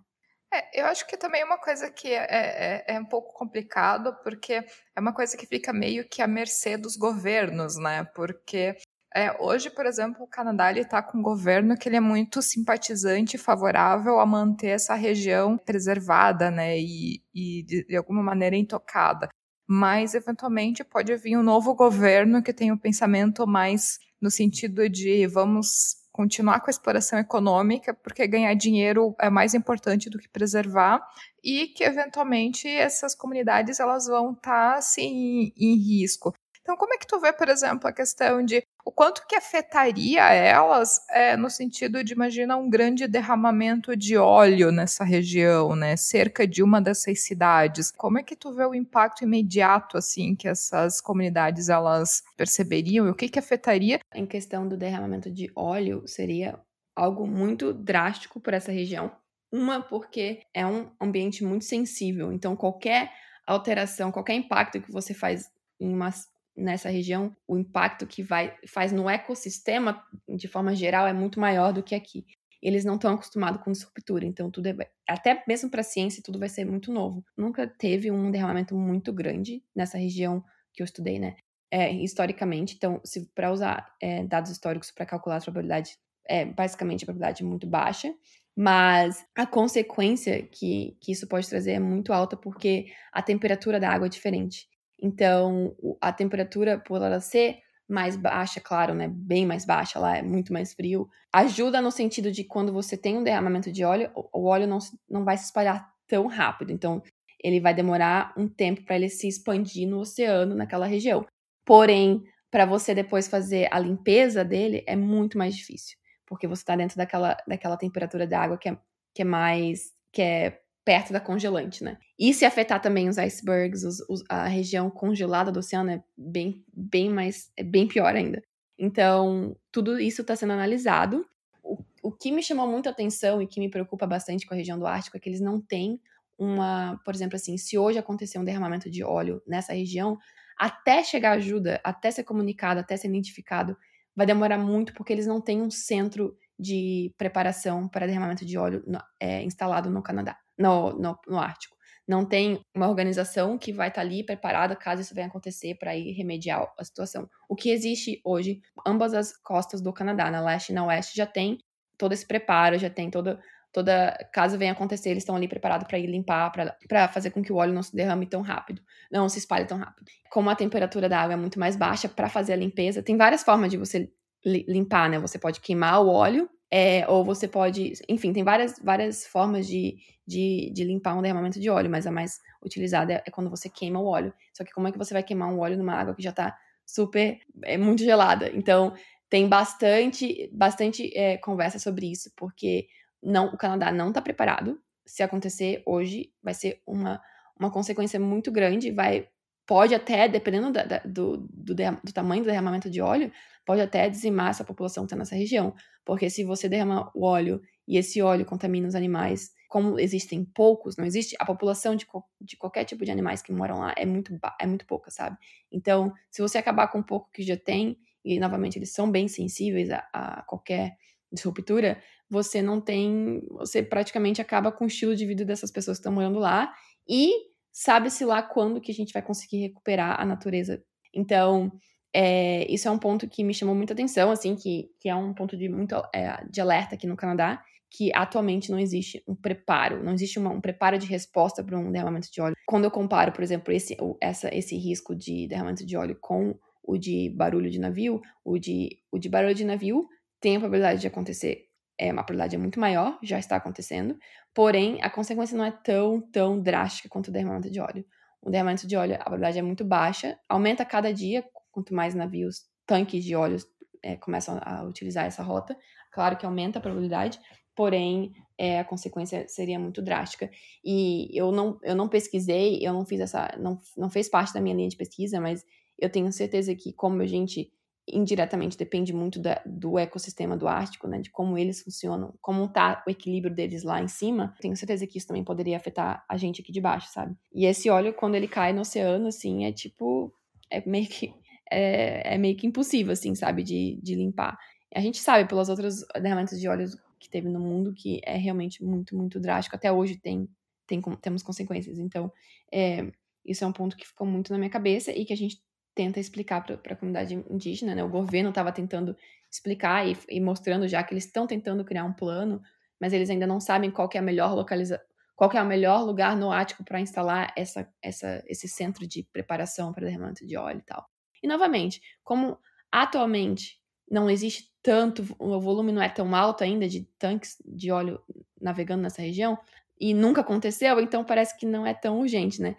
É, eu acho que também é uma coisa que é, é, é, um pouco complicado, porque é uma coisa que fica meio que à mercê dos governos, né? Porque é, hoje, por exemplo, o Canadá está com um governo que ele é muito simpatizante e favorável a manter essa região preservada, né? E, e de, de alguma maneira intocada. Mas, eventualmente, pode vir um novo governo que tenha um pensamento mais no sentido de vamos continuar com a exploração econômica, porque ganhar dinheiro é mais importante do que preservar, e que eventualmente essas comunidades elas vão estar tá, assim em risco. Então, como é que tu vê, por exemplo, a questão de o quanto que afetaria elas é, no sentido de, imagina, um grande derramamento de óleo nessa região, né? Cerca de uma dessas cidades. Como é que tu vê o impacto imediato, assim, que essas comunidades, elas perceberiam? E o que que afetaria? Em questão do derramamento de óleo, seria algo muito drástico para essa região. Uma, porque é um ambiente muito sensível, então qualquer alteração, qualquer impacto que você faz em uma nessa região, o impacto que vai faz no ecossistema, de forma geral, é muito maior do que aqui. Eles não estão acostumados com disruptura, então tudo é, até mesmo para a ciência tudo vai ser muito novo. Nunca teve um derramamento muito grande nessa região que eu estudei, né? É, historicamente, então, se para usar é, dados históricos para calcular a probabilidade, é basicamente a probabilidade muito baixa, mas a consequência que, que isso pode trazer é muito alta porque a temperatura da água é diferente. Então, a temperatura, por ela ser mais baixa, claro, né? Bem mais baixa, lá é muito mais frio. Ajuda no sentido de quando você tem um derramamento de óleo, o óleo não, não vai se espalhar tão rápido. Então, ele vai demorar um tempo para ele se expandir no oceano, naquela região. Porém, para você depois fazer a limpeza dele, é muito mais difícil. Porque você está dentro daquela, daquela temperatura da água que é, que é mais. que é perto da congelante, né? E se afetar também os icebergs, os, os, a região congelada do oceano é bem, bem mais, é bem pior ainda. Então, tudo isso está sendo analisado. O, o que me chamou muita atenção e que me preocupa bastante com a região do Ártico é que eles não têm uma, por exemplo, assim, se hoje acontecer um derramamento de óleo nessa região, até chegar ajuda, até ser comunicado, até ser identificado, vai demorar muito porque eles não têm um centro de preparação para derramamento de óleo é, instalado no Canadá no, no, no Ártico. Não tem uma organização que vai estar tá ali preparada caso isso venha acontecer para ir remediar a situação. O que existe hoje, ambas as costas do Canadá, na leste e na oeste, já tem todo esse preparo, já tem toda toda caso venha acontecer, eles estão ali preparados para ir limpar, para fazer com que o óleo não se derrame tão rápido, não se espalhe tão rápido. Como a temperatura da água é muito mais baixa para fazer a limpeza, tem várias formas de você limpar, né? Você pode queimar o óleo é, ou você pode, enfim, tem várias, várias formas de, de, de, limpar um derramamento de óleo, mas a mais utilizada é, é, quando você queima o óleo. Só que como é que você vai queimar um óleo numa água que já tá super, é muito gelada? Então, tem bastante, bastante é, conversa sobre isso, porque não, o Canadá não está preparado. Se acontecer hoje, vai ser uma, uma consequência muito grande, vai pode até, dependendo da, da, do, do, do, tamanho do derramamento de óleo, pode até dizimar essa população que está nessa região. Porque se você derrama o óleo e esse óleo contamina os animais, como existem poucos, não existe a população de, de qualquer tipo de animais que moram lá é muito é muito pouca, sabe? Então, se você acabar com um pouco que já tem e novamente eles são bem sensíveis a, a qualquer disruptura, você não tem, você praticamente acaba com o estilo de vida dessas pessoas que estão morando lá e sabe-se lá quando que a gente vai conseguir recuperar a natureza. Então, é, isso é um ponto que me chamou muita atenção, assim, que, que é um ponto de muito é, de alerta aqui no Canadá, que atualmente não existe um preparo, não existe uma, um preparo de resposta para um derramamento de óleo. Quando eu comparo, por exemplo, esse, essa, esse risco de derramamento de óleo com o de barulho de navio, o de, o de barulho de navio tem a probabilidade de acontecer, é uma probabilidade muito maior, já está acontecendo, porém a consequência não é tão, tão drástica quanto o derramamento de óleo. O derramamento de óleo, a probabilidade é muito baixa, aumenta cada dia, quanto mais navios, tanques de óleo é, começam a utilizar essa rota. Claro que aumenta a probabilidade, porém é, a consequência seria muito drástica. E eu não, eu não pesquisei, eu não fiz essa, não, não fez parte da minha linha de pesquisa, mas eu tenho certeza que como a gente indiretamente depende muito da, do ecossistema do Ártico, né, de como eles funcionam, como tá o equilíbrio deles lá em cima, tenho certeza que isso também poderia afetar a gente aqui de baixo, sabe? E esse óleo, quando ele cai no oceano, assim, é tipo, é meio que, é, é meio que impossível, assim, sabe, de, de limpar. A gente sabe pelos outros derramamentos de óleo que teve no mundo que é realmente muito, muito drástico. Até hoje tem, tem temos consequências. Então, é, isso é um ponto que ficou muito na minha cabeça e que a gente tenta explicar para a comunidade indígena, né? O governo estava tentando explicar e, e, mostrando já que eles estão tentando criar um plano, mas eles ainda não sabem qual é a melhor localização, qual é o melhor lugar no Ático para instalar essa, essa, esse centro de preparação para derramamento de óleo e tal. E novamente, como atualmente não existe tanto, o volume não é tão alto ainda de tanques de óleo navegando nessa região, e nunca aconteceu, então parece que não é tão urgente, né?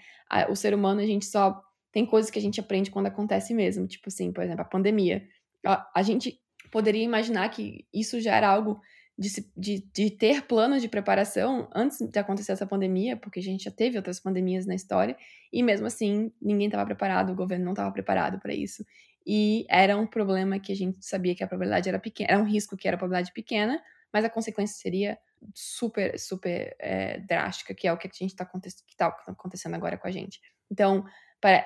O ser humano, a gente só tem coisas que a gente aprende quando acontece mesmo, tipo assim, por exemplo, a pandemia. A, a gente poderia imaginar que isso já era algo de, de, de, ter planos de preparação antes de acontecer essa pandemia, porque a gente já teve outras pandemias na história, e mesmo assim ninguém estava preparado, o governo não estava preparado para isso. E era um problema que a gente sabia que a probabilidade era pequena, era um risco que era a probabilidade pequena, mas a consequência seria super, super é, drástica, que é o que a gente está tá acontecendo agora com a gente. Então,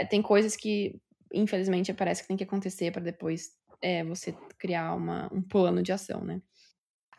tem coisas que, infelizmente, parece que tem que acontecer para depois é, você criar uma, um plano de ação, né?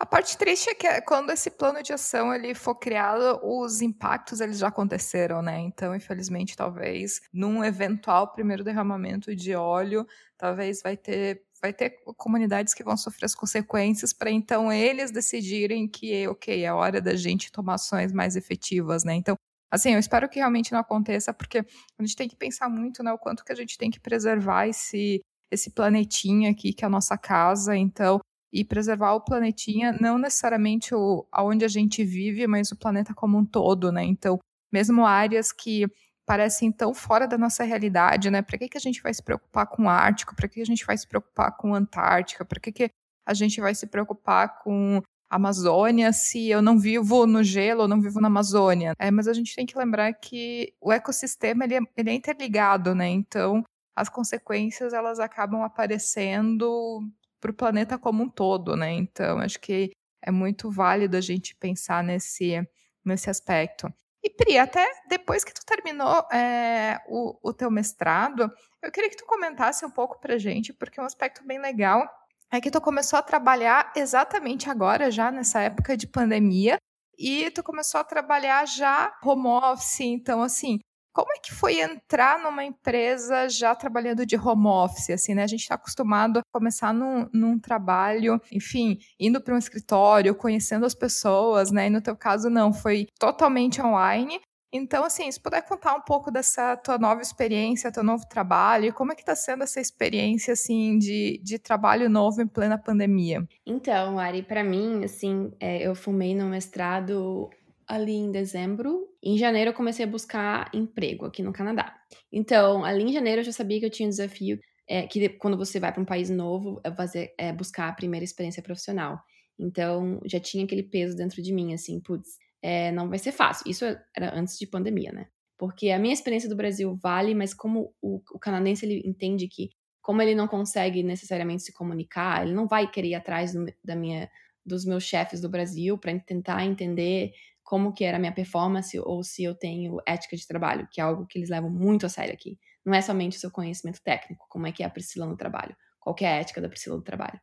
A parte triste é que é quando esse plano de ação ele for criado, os impactos eles já aconteceram, né? Então, infelizmente, talvez num eventual primeiro derramamento de óleo, talvez vai ter vai ter comunidades que vão sofrer as consequências para então eles decidirem que, ok, é hora da gente tomar ações mais efetivas, né? Então, Assim, eu espero que realmente não aconteça, porque a gente tem que pensar muito, né, o quanto que a gente tem que preservar esse, esse planetinha aqui, que é a nossa casa, então, e preservar o planetinha, não necessariamente o, aonde a gente vive, mas o planeta como um todo, né, então, mesmo áreas que parecem tão fora da nossa realidade, né, para que, que a gente vai se preocupar com o Ártico, para que a gente vai se preocupar com a Antártica, para que, que a gente vai se preocupar com Amazônia se eu não vivo no gelo ou não vivo na Amazônia. É, mas a gente tem que lembrar que o ecossistema ele é, ele é interligado, né? Então as consequências elas acabam aparecendo para o planeta como um todo, né? Então acho que é muito válido a gente pensar nesse, nesse aspecto. E Pri, até depois que tu terminou é, o, o teu mestrado, eu queria que tu comentasse um pouco para gente, porque é um aspecto bem legal é que tu começou a trabalhar exatamente agora, já nessa época de pandemia, e tu começou a trabalhar já home office, então assim, como é que foi entrar numa empresa já trabalhando de home office, assim, né? A gente está acostumado a começar num, num trabalho, enfim, indo para um escritório, conhecendo as pessoas, né? E no teu caso não, foi totalmente online. Então, assim, se puder contar um pouco dessa tua nova experiência, teu novo trabalho, como é que está sendo essa experiência, assim, de, de trabalho novo em plena pandemia? Então, Ari, para mim, assim, é, eu fumei no mestrado ali em dezembro. Em janeiro eu comecei a buscar emprego aqui no Canadá. Então, ali em janeiro eu já sabia que eu tinha um desafio é, que quando você vai para um país novo, é, fazer, é buscar a primeira experiência profissional. Então, já tinha aquele peso dentro de mim, assim, putz, é, não vai ser fácil. Isso era antes de pandemia, né? Porque a minha experiência do Brasil vale, mas como o, o canadense ele entende que, como ele não consegue necessariamente se comunicar, ele não vai querer ir atrás do, da minha, dos meus chefes do Brasil para tentar entender como que era a minha performance ou se eu tenho ética de trabalho, que é algo que eles levam muito a sério aqui. Não é somente o seu conhecimento técnico, como é que é a Priscila no trabalho, qual é a ética da Priscila no trabalho.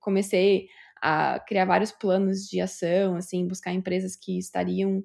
Comecei a criar vários planos de ação, assim, buscar empresas que estariam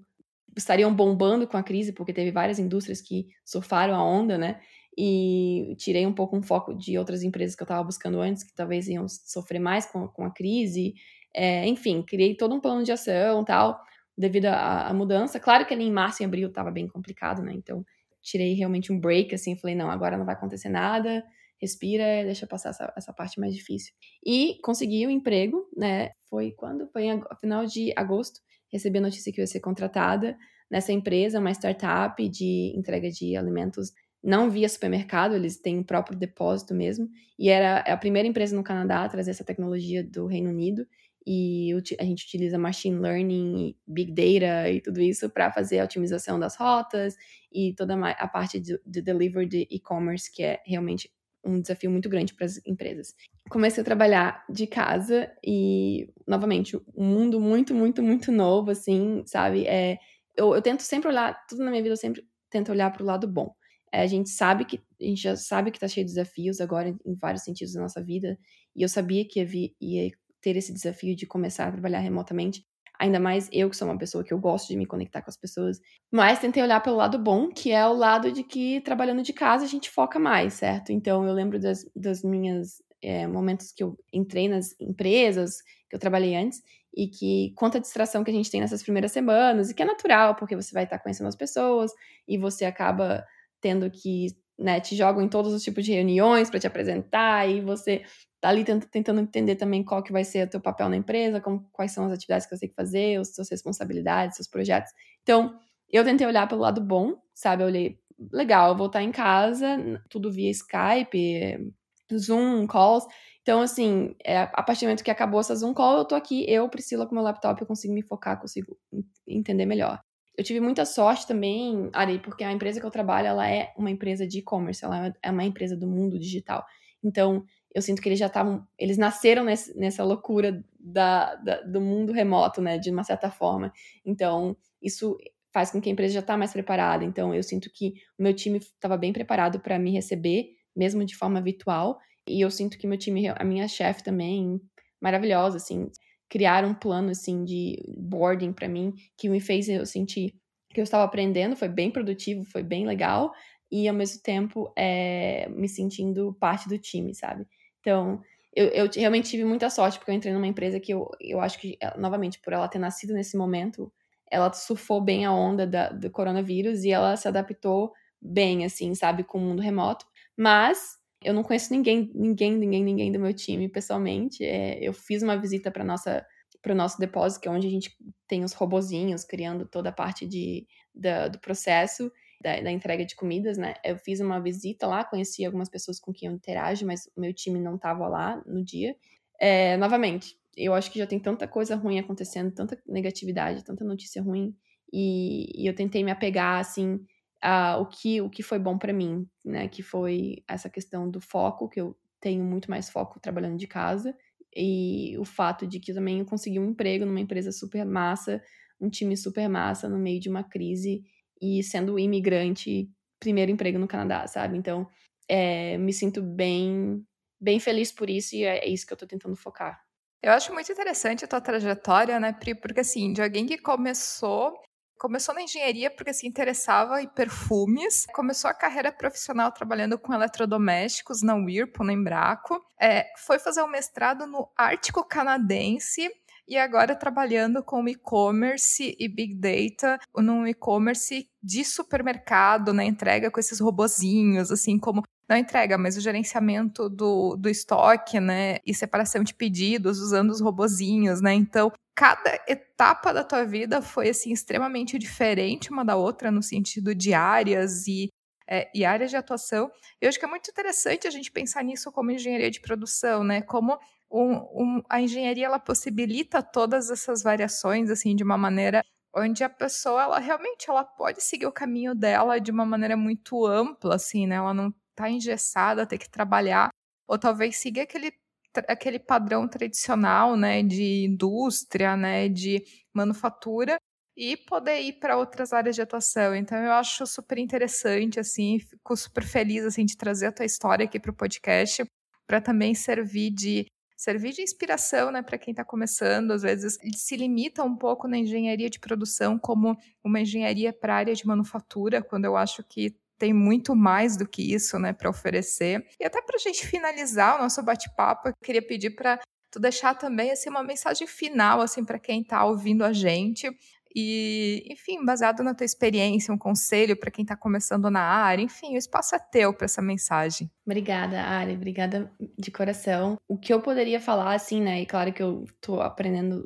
estariam bombando com a crise, porque teve várias indústrias que surfaram a onda, né? E tirei um pouco um foco de outras empresas que eu estava buscando antes, que talvez iam sofrer mais com, com a crise. É, enfim, criei todo um plano de ação tal devido à, mudança. Claro que ali em março e abril estava bem complicado, né? Então, tirei realmente um break, assim, falei, não, agora não vai acontecer nada, respira, deixa passar essa, essa parte mais difícil. E consegui o um emprego, né? Foi quando? Foi em final de agosto, recebi a notícia que eu ia ser contratada nessa empresa, uma startup de entrega de alimentos não via supermercado, eles têm o próprio depósito mesmo, e era a primeira empresa no Canadá a trazer essa tecnologia do Reino Unido, e a gente utiliza machine learning, big data e tudo isso para fazer a otimização das rotas e toda a parte de, de delivery de e-commerce, que é realmente um desafio muito grande para as empresas. Comecei a trabalhar de casa e, novamente, um mundo muito, muito, muito novo, assim, sabe? É, eu, eu tento sempre olhar, tudo na minha vida eu sempre tento olhar para o lado bom. É, a gente sabe que, a gente já sabe que está cheio de desafios agora em, vários sentidos da nossa vida, e eu sabia que ia, ia ter esse desafio de começar a trabalhar remotamente. Ainda mais eu, que sou uma pessoa que eu gosto de me conectar com as pessoas. Mas tentei olhar pelo lado bom, que é o lado de que trabalhando de casa a gente foca mais, certo? Então eu lembro das, das minhas é, momentos que eu entrei nas empresas que eu trabalhei antes e que quanta distração que a gente tem nessas primeiras semanas, e que é natural, porque você vai estar conhecendo as pessoas e você acaba tendo que, né, te jogam em todos os tipos de reuniões para te apresentar e você tá ali tentando entender também qual que vai ser o teu papel na empresa, como, quais são as atividades que você tem que fazer, as suas responsabilidades, seus projetos. Então, eu tentei olhar pelo lado bom, sabe? Eu olhei, legal, vou estar em casa, tudo via Skype, Zoom, calls. Então, assim, é, a partir do momento que acabou essa Zoom call, eu tô aqui, eu, Priscila, com meu laptop, eu consigo me focar, consigo entender melhor. Eu tive muita sorte também, Ari, porque a empresa que eu trabalho, ela é uma empresa de e-commerce, ela é uma empresa do mundo digital. Então, eu sinto que eles já estavam, eles nasceram nesse, nessa loucura da, da, do mundo remoto, né, de uma certa forma. Então, isso faz com que a empresa já está mais preparada. Então, eu sinto que o meu time estava bem preparado para me receber, mesmo de forma virtual. E eu sinto que meu time, a minha chefe também, maravilhosa, assim, criaram um plano, assim, de boarding para mim, que me fez eu sentir que eu estava aprendendo, foi bem produtivo, foi bem legal, e ao mesmo tempo é, me sentindo parte do time, sabe? Então, eu, eu, realmente tive muita sorte, porque eu entrei numa empresa que eu, eu acho que, novamente, por ela ter nascido nesse momento, ela surfou bem a onda da, do coronavírus e ela se adaptou bem, assim, sabe, com o mundo remoto. Mas eu não conheço ninguém, ninguém, ninguém, ninguém do meu time pessoalmente. É, eu fiz uma visita para nossa para o nosso depósito, que é onde a gente tem os robozinhos criando toda a parte de, da, do processo da, da, entrega de comidas, né? Eu fiz uma visita lá, conheci algumas pessoas com quem eu interajo, mas o meu time não estava lá no dia. É, novamente, eu acho que já tem tanta coisa ruim acontecendo, tanta negatividade, tanta notícia ruim, e, e eu tentei me apegar, assim, a, o, que, o que foi bom para mim, né? Que foi essa questão do foco, que eu tenho muito mais foco trabalhando de casa, e o fato de que eu também consegui um emprego numa empresa super massa, um time super massa no meio de uma crise e sendo imigrante, primeiro emprego no Canadá, sabe? Então, é, me sinto bem, bem feliz por isso e é, é isso que eu tô tentando focar. Eu acho muito interessante a tua trajetória, né, Pri? Porque, assim, de alguém que começou começou na engenharia porque se interessava em perfumes, começou a carreira profissional trabalhando com eletrodomésticos na Whirlpool, na Embraco, é, foi fazer um mestrado no Ártico Canadense e agora trabalhando com e-commerce e big data num e-commerce de supermercado, na entrega com esses robozinhos, assim como não entrega, mas o gerenciamento do, do estoque, né, e separação de pedidos usando os robozinhos, né? Então, cada etapa da tua vida foi assim extremamente diferente uma da outra no sentido de áreas e é, e áreas de atuação. Eu acho que é muito interessante a gente pensar nisso como engenharia de produção, né? Como um, um, a engenharia ela possibilita todas essas variações assim de uma maneira onde a pessoa ela realmente ela pode seguir o caminho dela de uma maneira muito ampla assim né ela não está engessada ter que trabalhar ou talvez seguir aquele aquele padrão tradicional né de indústria né de manufatura e poder ir para outras áreas de atuação. Então eu acho super interessante assim, fico super feliz assim de trazer a tua história aqui para o podcast para também servir de servir de inspiração, né, para quem está começando, às vezes se limita um pouco na engenharia de produção como uma engenharia para a área de manufatura, quando eu acho que tem muito mais do que isso, né, para oferecer. E até para a gente finalizar o nosso bate-papo, eu queria pedir para tu deixar também assim uma mensagem final assim para quem está ouvindo a gente e, enfim, baseado na tua experiência, um conselho para quem está começando na área, enfim, o espaço é teu para essa mensagem. Obrigada, Ari, obrigada de coração. O que eu poderia falar, assim, né, e claro que eu estou aprendendo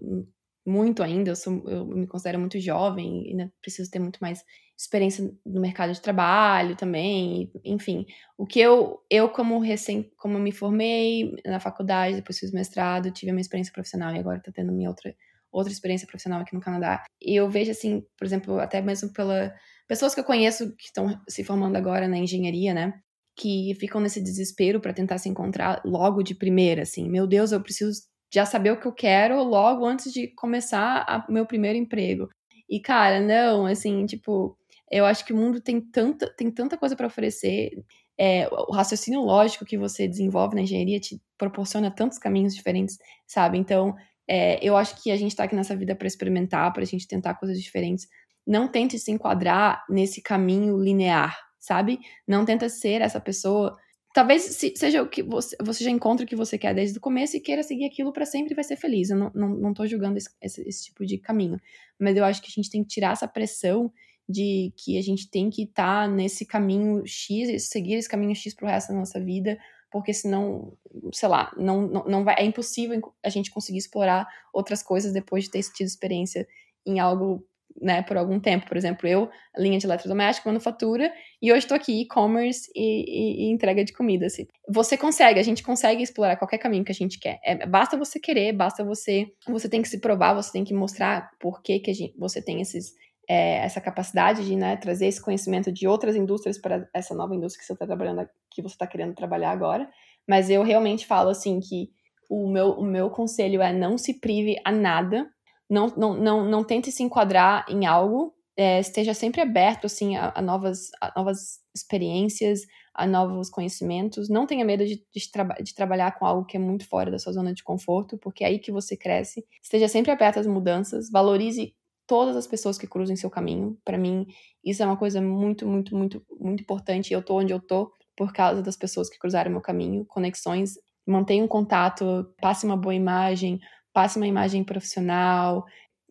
muito ainda, eu, sou, eu me considero muito jovem e ainda preciso ter muito mais experiência no mercado de trabalho também, enfim. O que eu, eu como recém, como me formei na faculdade, depois fiz mestrado, tive a minha experiência profissional e agora estou tendo minha outra outra experiência profissional aqui no Canadá. E eu vejo, assim, por exemplo, até mesmo pela pessoas que eu conheço que estão se formando agora na engenharia, né? Que ficam nesse desespero para tentar se encontrar logo de primeira, assim. Meu Deus, eu preciso já saber o que eu quero logo antes de começar o meu primeiro emprego. E, cara, não, assim, tipo, eu acho que o mundo tem tanta, tem tanta coisa para oferecer. É, o raciocínio lógico que você desenvolve na engenharia te proporciona tantos caminhos diferentes, sabe? Então, é, eu acho que a gente está aqui nessa vida para experimentar, para a gente tentar coisas diferentes. Não tente se enquadrar nesse caminho linear, sabe? Não tenta ser essa pessoa. Talvez seja o que você, você já encontre o que você quer desde o começo e queira seguir aquilo para sempre e vai ser feliz. Eu não, não, não tô julgando esse, esse, esse tipo de caminho. Mas eu acho que a gente tem que tirar essa pressão de que a gente tem que estar tá nesse caminho X, seguir esse caminho X pro resto da nossa vida, porque senão, sei lá, não, não, não vai, é impossível a gente conseguir explorar outras coisas depois de ter tido experiência em algo, né, por algum tempo. Por exemplo, eu, linha de eletrodoméstico, manufatura, e hoje estou aqui, e-commerce e, e, e, entrega de comida. Assim. Você consegue, a gente consegue explorar qualquer caminho que a gente quer. É, basta você querer, basta você. Você tem que se provar, você tem que mostrar por que, que gente, você tem esses, é, essa capacidade de né, trazer esse conhecimento de outras indústrias para essa nova indústria que você está trabalhando, que você está querendo trabalhar agora. Mas eu realmente falo assim que o meu, o meu conselho é não se prive a nada, não, não, não, não tente se enquadrar em algo, é, esteja sempre aberto assim a, a, novas, a novas experiências, a novos conhecimentos. Não tenha medo de, de, de, trabalhar com algo que é muito fora da sua zona de conforto, porque é aí que você cresce. Esteja sempre aberto às mudanças, valorize todas as pessoas que cruzem seu caminho. Para mim, isso é uma coisa muito, muito, muito, muito importante. Eu tô onde eu tô por causa das pessoas que cruzaram meu caminho, conexões. Mantenha um contato, passe uma boa imagem, passe uma imagem profissional.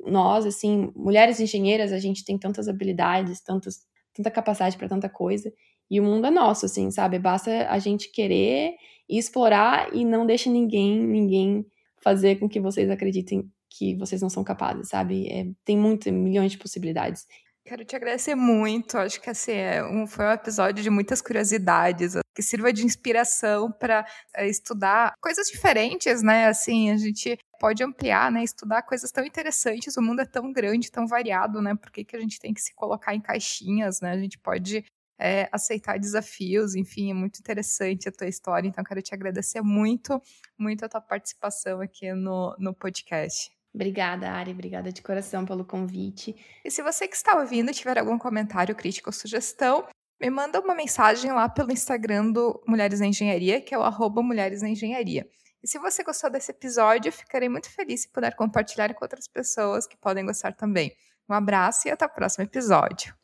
Nós, assim, mulheres engenheiras, a gente tem tantas habilidades, tantas, tanta capacidade para tanta coisa. E o mundo é nosso, assim, sabe? Basta a gente querer e explorar e não deixe ninguém, ninguém fazer com que vocês acreditem que vocês não são capazes, sabe? É, tem muitas, milhões de possibilidades. Quero te agradecer muito. Acho que assim, é um, foi um episódio de muitas curiosidades, que sirva de inspiração para é, estudar coisas diferentes, né? Assim, a gente pode ampliar, né? Estudar coisas tão interessantes. O mundo é tão grande, tão variado, né? Por que, que a gente tem que se colocar em caixinhas, né? A gente pode é, aceitar desafios, enfim, é muito interessante a tua história. Então, quero te agradecer muito, muito a tua participação aqui no, no podcast. Obrigada, Ari. Obrigada de coração pelo convite. E se você que está ouvindo tiver algum comentário, crítica ou sugestão, me manda uma mensagem lá pelo Instagram do Mulheres na Engenharia, que é o arroba Mulheres na Engenharia. E se você gostou desse episódio, ficarei muito feliz se puder compartilhar com outras pessoas que podem gostar também. Um abraço e até o próximo episódio.